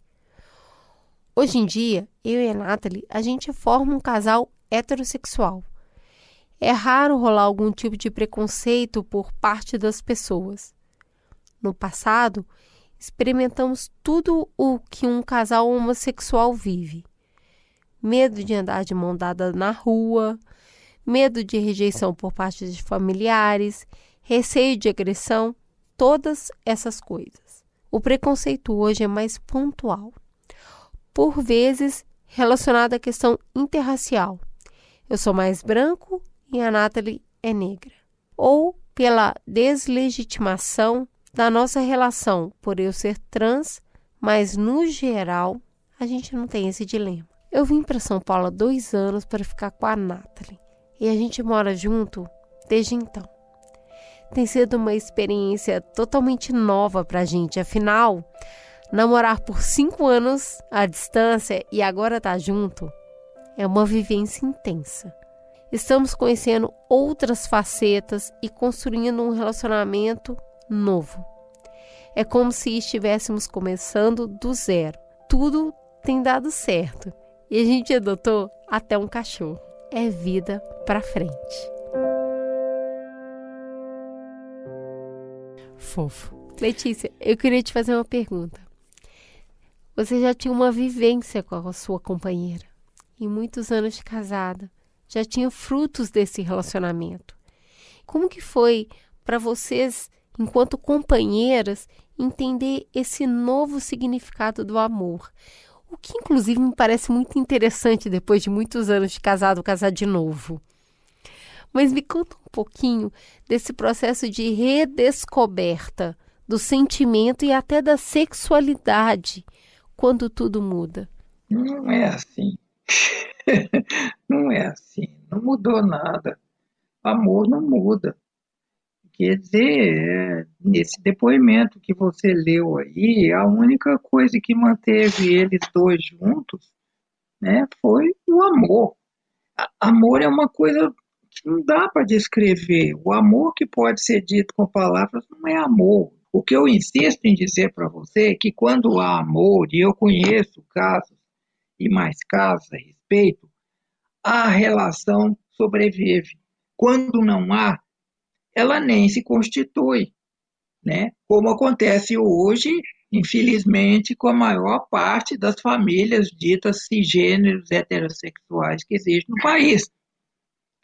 Hoje em dia, eu e a Natalie, a gente forma um casal heterossexual. É raro rolar algum tipo de preconceito por parte das pessoas. No passado, experimentamos tudo o que um casal homossexual vive: medo de andar de mão dada na rua, medo de rejeição por parte de familiares, receio de agressão, todas essas coisas. O preconceito hoje é mais pontual, por vezes relacionado à questão interracial. Eu sou mais branco e a Natalie é negra. Ou pela deslegitimação da nossa relação por eu ser trans, mas no geral a gente não tem esse dilema. Eu vim para São Paulo há dois anos para ficar com a Nathalie e a gente mora junto desde então. Tem sido uma experiência totalmente nova para a gente, afinal, namorar por cinco anos à distância e agora estar tá junto é uma vivência intensa. Estamos conhecendo outras facetas e construindo um relacionamento novo. É como se estivéssemos começando do zero. Tudo tem dado certo e a gente adotou até um cachorro. É vida para frente. Fofo. Letícia, eu queria te fazer uma pergunta. Você já tinha uma vivência com a sua companheira, e muitos anos de casada já tinha frutos desse relacionamento. Como que foi para vocês, enquanto companheiras, entender esse novo significado do amor? O que inclusive me parece muito interessante depois de muitos anos de casado, casar de novo. Mas me conta um pouquinho desse processo de redescoberta do sentimento e até da sexualidade quando tudo muda. Não é assim. *laughs* não é assim, não mudou nada. Amor não muda. Quer dizer, nesse depoimento que você leu aí, a única coisa que manteve eles dois juntos né, foi o amor. Amor é uma coisa não dá para descrever. O amor que pode ser dito com palavras não é amor. O que eu insisto em dizer para você é que quando há amor, e eu conheço casos e mais casos a respeito, a relação sobrevive. Quando não há, ela nem se constitui, né? Como acontece hoje, infelizmente, com a maior parte das famílias ditas cisgêneros heterossexuais que existem no país.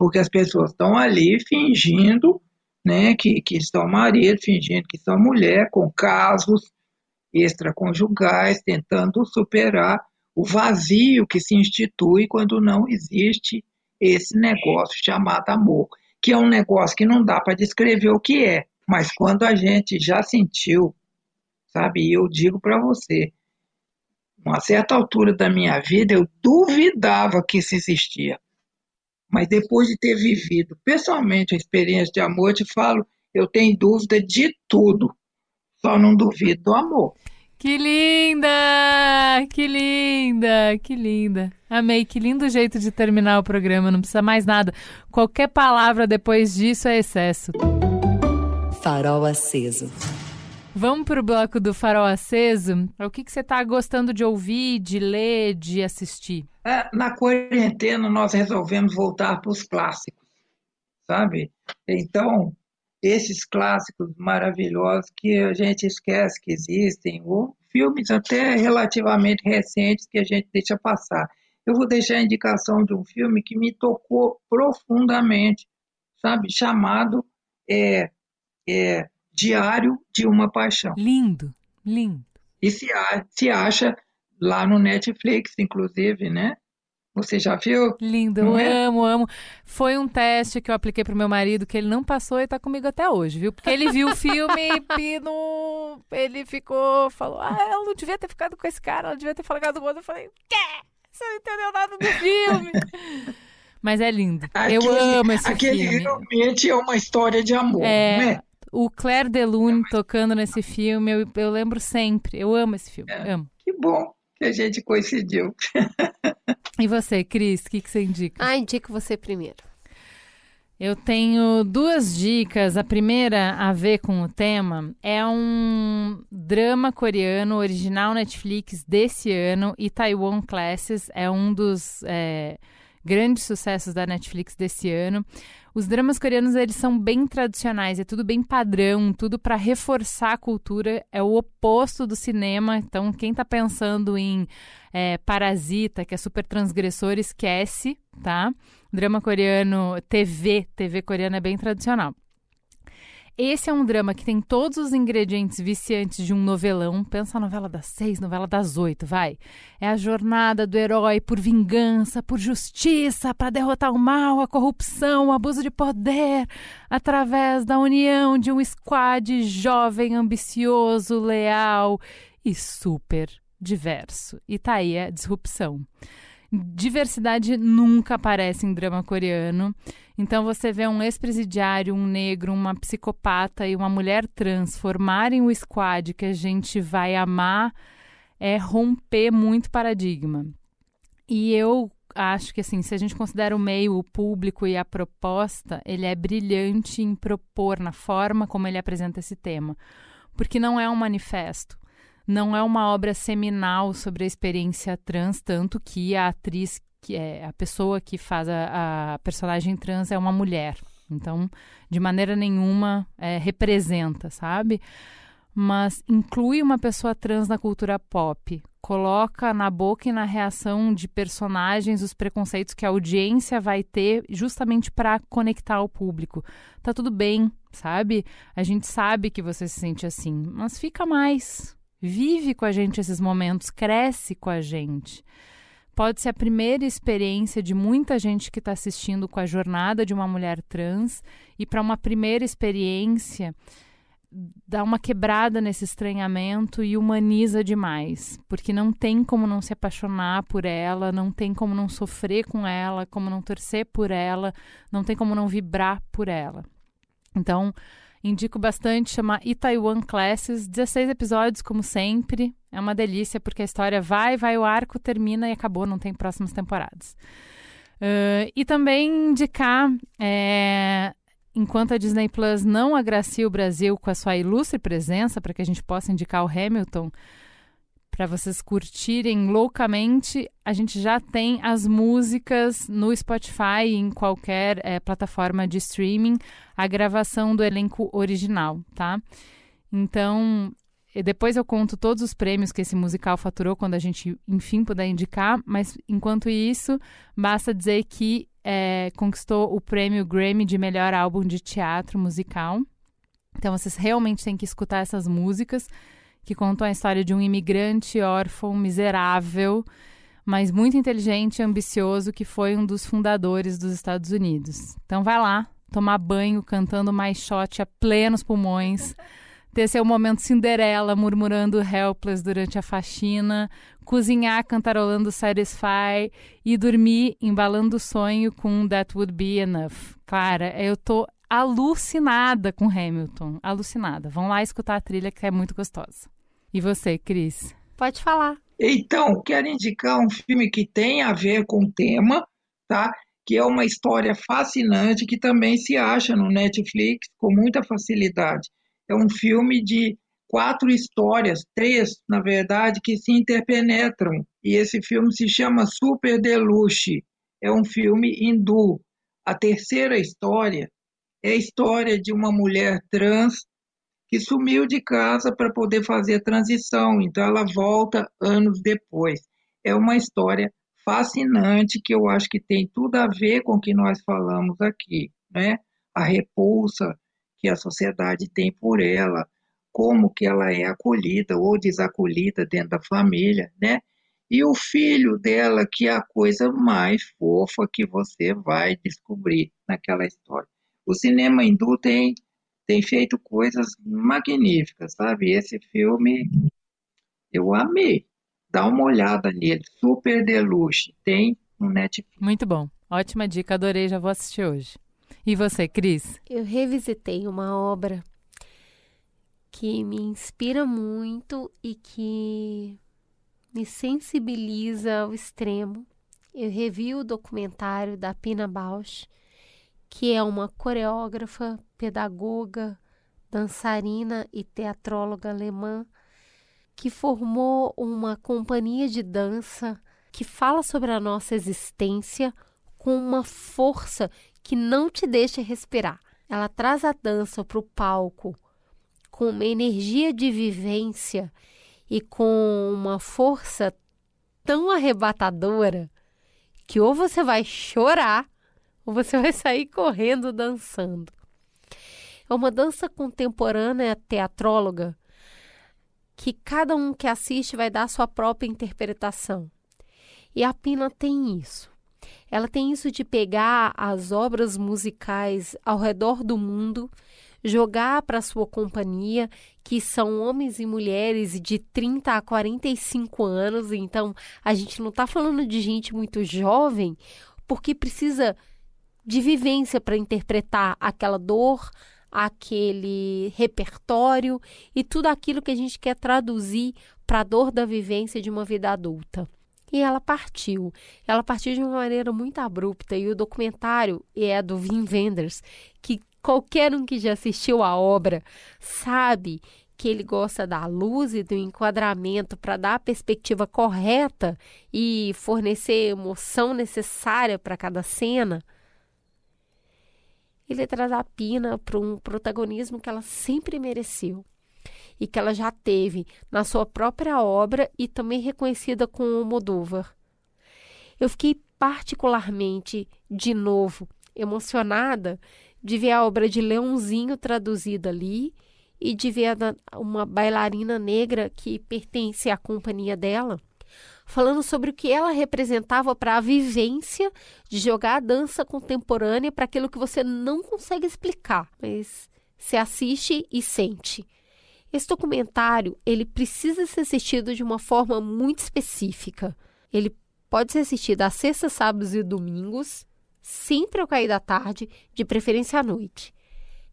Porque as pessoas estão ali fingindo né, que, que são marido, fingindo que são mulher, com casos extraconjugais, tentando superar o vazio que se institui quando não existe esse negócio chamado amor, que é um negócio que não dá para descrever o que é, mas quando a gente já sentiu, sabe, eu digo para você, uma certa altura da minha vida eu duvidava que isso existia. Mas depois de ter vivido pessoalmente a experiência de amor, eu te falo, eu tenho dúvida de tudo, só não duvido do amor. Que linda! Que linda! Que linda! Amei, que lindo jeito de terminar o programa, não precisa mais nada. Qualquer palavra depois disso é excesso. Farol aceso. Vamos para o bloco do Farol Aceso. O que, que você está gostando de ouvir, de ler, de assistir? É, na quarentena, nós resolvemos voltar para os clássicos, sabe? Então, esses clássicos maravilhosos que a gente esquece que existem, ou filmes até relativamente recentes que a gente deixa passar. Eu vou deixar a indicação de um filme que me tocou profundamente, sabe? Chamado é, é, Diário de uma Paixão. Lindo, lindo. E se, se acha lá no Netflix, inclusive, né? Você já viu? Lindo, eu é? amo, amo. Foi um teste que eu apliquei pro meu marido que ele não passou e tá comigo até hoje, viu? Porque ele viu o filme e *laughs* no... ele ficou, falou: Ah, ela não devia ter ficado com esse cara, ela devia ter falado com o outro. Eu falei: Quê? Você não entendeu nada do filme. *laughs* Mas é lindo. Aquele, eu amo esse aquele filme. Aquele realmente é uma história de amor, é, né? O Claire Delune tocando nesse filme, eu, eu lembro sempre. Eu amo esse filme, é, amo. Que bom que a gente coincidiu. E você, Cris, o que, que você indica? Ah, indico você primeiro. Eu tenho duas dicas. A primeira, a ver com o tema, é um drama coreano original Netflix desse ano, e Taiwan Classes é um dos é, grandes sucessos da Netflix desse ano. Os dramas coreanos eles são bem tradicionais, é tudo bem padrão, tudo para reforçar a cultura, é o oposto do cinema. Então, quem está pensando em é, Parasita, que é super transgressor, esquece, tá? Drama coreano, TV, TV coreana é bem tradicional. Esse é um drama que tem todos os ingredientes viciantes de um novelão. Pensa a novela das seis, novela das oito, vai. É a jornada do herói por vingança, por justiça, para derrotar o mal, a corrupção, o abuso de poder, através da união de um squad jovem, ambicioso, leal e super diverso. E tá aí a disrupção. Diversidade nunca aparece em drama coreano. Então você vê um ex-presidiário, um negro, uma psicopata e uma mulher trans formarem o squad que a gente vai amar é romper muito paradigma. E eu acho que assim, se a gente considera o meio, o público e a proposta, ele é brilhante em propor na forma como ele apresenta esse tema. Porque não é um manifesto não é uma obra seminal sobre a experiência trans, tanto que a atriz, que é a pessoa que faz a, a personagem trans é uma mulher. Então, de maneira nenhuma é, representa, sabe? Mas inclui uma pessoa trans na cultura pop, coloca na boca e na reação de personagens os preconceitos que a audiência vai ter justamente para conectar o público. Tá tudo bem, sabe? A gente sabe que você se sente assim, mas fica mais, vive com a gente esses momentos, cresce com a gente. Pode ser a primeira experiência de muita gente que está assistindo com a jornada de uma mulher trans, e para uma primeira experiência, dá uma quebrada nesse estranhamento e humaniza demais, porque não tem como não se apaixonar por ela, não tem como não sofrer com ela, como não torcer por ela, não tem como não vibrar por ela. Então, Indico bastante, chama Itaiwan Classes, 16 episódios, como sempre. É uma delícia, porque a história vai, vai, o arco termina e acabou, não tem próximas temporadas. Uh, e também indicar, é, enquanto a Disney Plus não agracia o Brasil com a sua ilustre presença, para que a gente possa indicar o Hamilton, para vocês curtirem loucamente. A gente já tem as músicas no Spotify em qualquer é, plataforma de streaming, a gravação do elenco original, tá? Então, depois eu conto todos os prêmios que esse musical faturou quando a gente, enfim, puder indicar, mas enquanto isso, basta dizer que é, conquistou o prêmio Grammy de melhor álbum de teatro musical. Então, vocês realmente têm que escutar essas músicas que contam a história de um imigrante órfão miserável, mas muito inteligente e ambicioso, que foi um dos fundadores dos Estados Unidos. Então vai lá, tomar banho cantando mais shot a plenos pulmões, ter seu momento Cinderela murmurando Helpless durante a faxina, cozinhar cantarolando Satisfy e dormir embalando o sonho com That Would Be Enough. Clara, eu tô alucinada com Hamilton. Alucinada. Vão lá escutar a trilha que é muito gostosa. E você, Cris? Pode falar. Então, quero indicar um filme que tem a ver com o tema, tá? Que é uma história fascinante que também se acha no Netflix com muita facilidade. É um filme de quatro histórias, três, na verdade, que se interpenetram. E esse filme se chama Super Deluxe. É um filme hindu. A terceira história é a história de uma mulher trans que sumiu de casa para poder fazer a transição, então ela volta anos depois. É uma história fascinante que eu acho que tem tudo a ver com o que nós falamos aqui, né? A repulsa que a sociedade tem por ela, como que ela é acolhida ou desacolhida dentro da família, né? E o filho dela, que é a coisa mais fofa que você vai descobrir naquela história. O cinema hindu tem, tem feito coisas magníficas, sabe? Esse filme eu amei. Dá uma olhada nele, super deluxe. Tem no Netflix. Muito bom. Ótima dica, adorei, já vou assistir hoje. E você, Cris? Eu revisitei uma obra que me inspira muito e que me sensibiliza ao extremo. Eu revi o documentário da Pina Bausch, que é uma coreógrafa, pedagoga, dançarina e teatróloga alemã, que formou uma companhia de dança que fala sobre a nossa existência com uma força que não te deixa respirar. Ela traz a dança para o palco com uma energia de vivência e com uma força tão arrebatadora que ou você vai chorar ou você vai sair correndo dançando. É uma dança contemporânea teatróloga que cada um que assiste vai dar sua própria interpretação. E a Pina tem isso. Ela tem isso de pegar as obras musicais ao redor do mundo, jogar para sua companhia, que são homens e mulheres de 30 a 45 anos, então a gente não está falando de gente muito jovem, porque precisa de vivência para interpretar aquela dor, aquele repertório e tudo aquilo que a gente quer traduzir para a dor da vivência de uma vida adulta. E ela partiu. Ela partiu de uma maneira muito abrupta. E o documentário é do Wim Wenders, que qualquer um que já assistiu a obra sabe que ele gosta da luz e do enquadramento para dar a perspectiva correta e fornecer a emoção necessária para cada cena a Pina para um protagonismo que ela sempre mereceu e que ela já teve na sua própria obra e também reconhecida com o Moldova. Eu fiquei particularmente, de novo, emocionada de ver a obra de Leãozinho traduzida ali e de ver uma bailarina negra que pertence à companhia dela falando sobre o que ela representava para a vivência de jogar a dança contemporânea para aquilo que você não consegue explicar, mas se assiste e sente. Esse documentário, ele precisa ser assistido de uma forma muito específica. Ele pode ser assistido às sextas, sábados e domingos, sempre ao cair da tarde, de preferência à noite.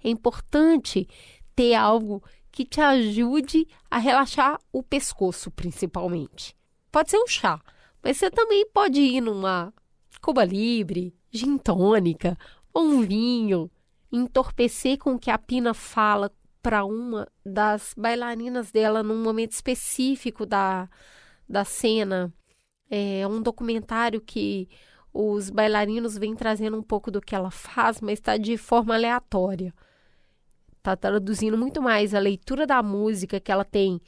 É importante ter algo que te ajude a relaxar o pescoço, principalmente. Pode ser um chá, mas você também pode ir numa Cuba Libre, gin tônica, ou um vinho, entorpecer com o que a Pina fala para uma das bailarinas dela num momento específico da, da cena. É um documentário que os bailarinos vêm trazendo um pouco do que ela faz, mas está de forma aleatória. Está traduzindo muito mais a leitura da música que ela tem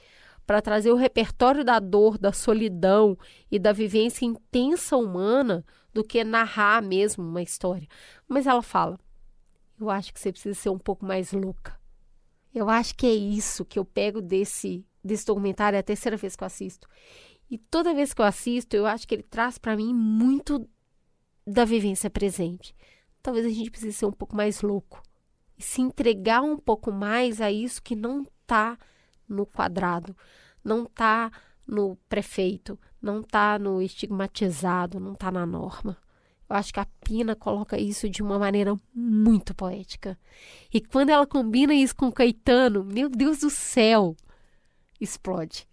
para trazer o repertório da dor, da solidão e da vivência intensa humana do que narrar mesmo uma história. Mas ela fala: Eu acho que você precisa ser um pouco mais louca. Eu acho que é isso que eu pego desse, desse documentário, é a terceira vez que eu assisto. E toda vez que eu assisto, eu acho que ele traz para mim muito da vivência presente. Talvez a gente precise ser um pouco mais louco e se entregar um pouco mais a isso que não está no quadrado, não está no prefeito, não está no estigmatizado, não está na norma. Eu acho que a Pina coloca isso de uma maneira muito poética. E quando ela combina isso com Caetano, meu Deus do céu, explode.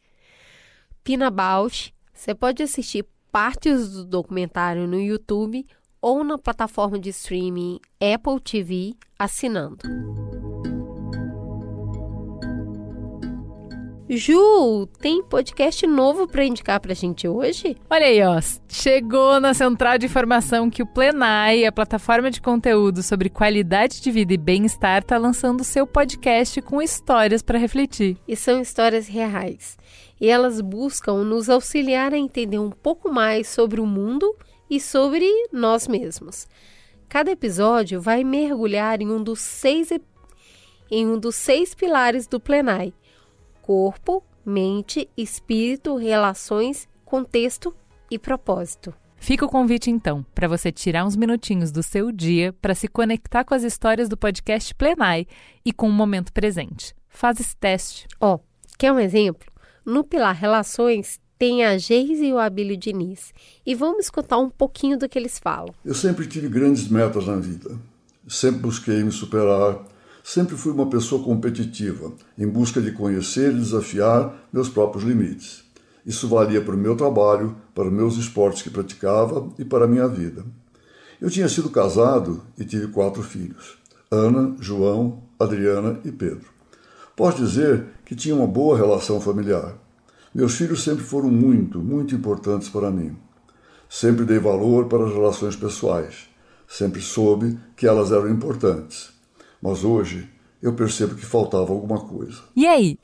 Pina Bausch, você pode assistir partes do documentário no YouTube ou na plataforma de streaming Apple TV assinando. Ju, tem podcast novo para indicar pra gente hoje? Olha aí, ó. Chegou na central de informação que o Plenai, a plataforma de conteúdo sobre qualidade de vida e bem-estar, tá lançando seu podcast com histórias para refletir. E são histórias reais. E elas buscam nos auxiliar a entender um pouco mais sobre o mundo e sobre nós mesmos. Cada episódio vai mergulhar em um dos seis, em um dos seis pilares do Plenai corpo, mente, espírito, relações, contexto e propósito. Fica o convite então para você tirar uns minutinhos do seu dia para se conectar com as histórias do podcast Plenai e com o momento presente. Faz esse teste. Ó, oh, quer um exemplo? No pilar Relações tem a Geise e o Abílio Diniz. E vamos escutar um pouquinho do que eles falam. Eu sempre tive grandes metas na vida. Sempre busquei me superar, Sempre fui uma pessoa competitiva, em busca de conhecer e desafiar meus próprios limites. Isso valia para o meu trabalho, para os meus esportes que praticava e para a minha vida. Eu tinha sido casado e tive quatro filhos: Ana, João, Adriana e Pedro. Posso dizer que tinha uma boa relação familiar. Meus filhos sempre foram muito, muito importantes para mim. Sempre dei valor para as relações pessoais. Sempre soube que elas eram importantes. Mas hoje eu percebo que faltava alguma coisa. E aí?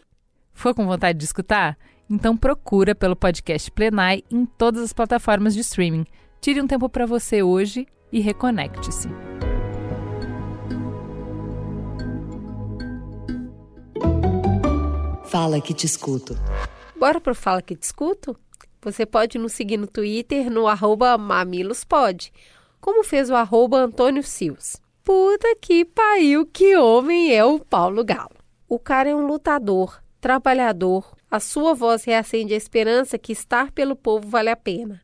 Foi com vontade de escutar? Então procura pelo podcast Plenai em todas as plataformas de streaming. Tire um tempo para você hoje e reconecte-se. Fala que te escuto. Bora pro Fala que te escuto? Você pode nos seguir no Twitter no arroba mamilospod, como fez o arroba Antônio Sios. Puta que pariu, que homem é o Paulo Galo. O cara é um lutador, trabalhador. A sua voz reacende a esperança que estar pelo povo vale a pena.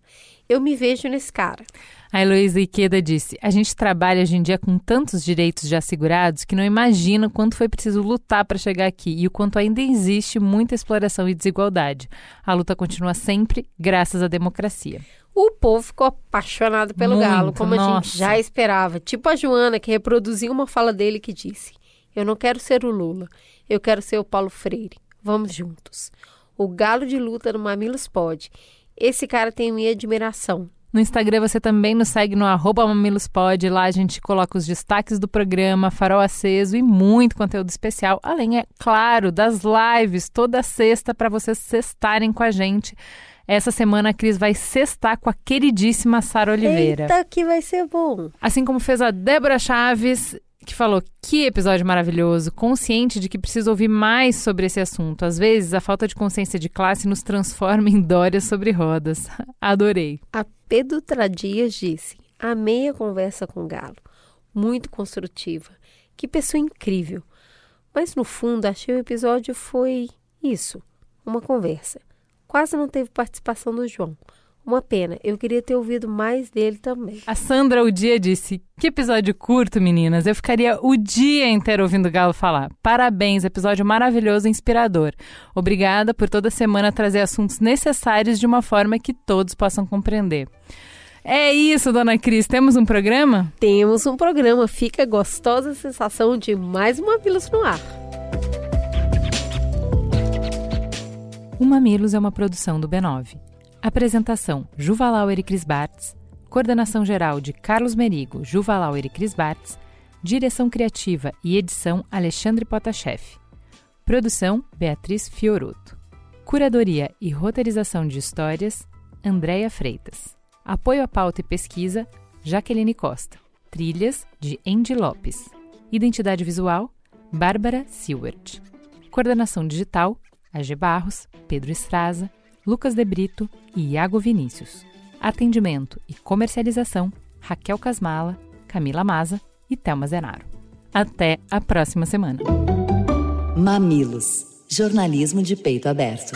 Eu me vejo nesse cara. A Heloísa Iqueda disse: A gente trabalha hoje em dia com tantos direitos já assegurados que não imagina quanto foi preciso lutar para chegar aqui e o quanto ainda existe muita exploração e desigualdade. A luta continua sempre graças à democracia. O povo ficou apaixonado pelo Muito, Galo, como a nossa. gente já esperava. Tipo a Joana, que reproduziu uma fala dele que disse: Eu não quero ser o Lula, eu quero ser o Paulo Freire. Vamos juntos. O Galo de luta no Mamilos pode. Esse cara tem minha admiração. No Instagram você também nos segue no arroba mamilospod. Lá a gente coloca os destaques do programa, farol aceso e muito conteúdo especial. Além, é claro, das lives toda sexta para vocês sextarem com a gente. Essa semana a Cris vai sextar com a queridíssima Sara Oliveira. Eita, que vai ser bom. Assim como fez a Débora Chaves, que falou que episódio maravilhoso, consciente de que precisa ouvir mais sobre esse assunto. Às vezes, a falta de consciência de classe nos transforma em Dória sobre rodas. *laughs* Adorei. A Pedro Dias disse: Amei a conversa com o Galo. Muito construtiva. Que pessoa incrível. Mas no fundo, achei o episódio foi isso, uma conversa. Quase não teve participação do João. Uma pena, eu queria ter ouvido mais dele também. A Sandra o dia disse: Que episódio curto, meninas. Eu ficaria o dia inteiro ouvindo o Galo falar. Parabéns, episódio maravilhoso e inspirador. Obrigada por toda semana trazer assuntos necessários de uma forma que todos possam compreender. É isso, dona Cris. Temos um programa? Temos um programa. Fica a gostosa sensação de mais uma Vila no ar. O Mamilos é uma produção do B9. Apresentação: Juvalauer e Cris Bartz. Coordenação geral de Carlos Merigo, Juvalauer e Cris Bartz. Direção criativa e edição Alexandre Potashev. Produção Beatriz Fioroto. Curadoria e roteirização de histórias Andréia Freitas. Apoio à pauta e pesquisa Jaqueline Costa. Trilhas de Andy Lopes. Identidade visual Bárbara Silwert. Coordenação digital AG Barros, Pedro Estraza, Lucas De Brito e Iago Vinícius. Atendimento e comercialização Raquel Casmala, Camila Maza e Thelma Zenaro. Até a próxima semana. Mamilos. Jornalismo de peito aberto.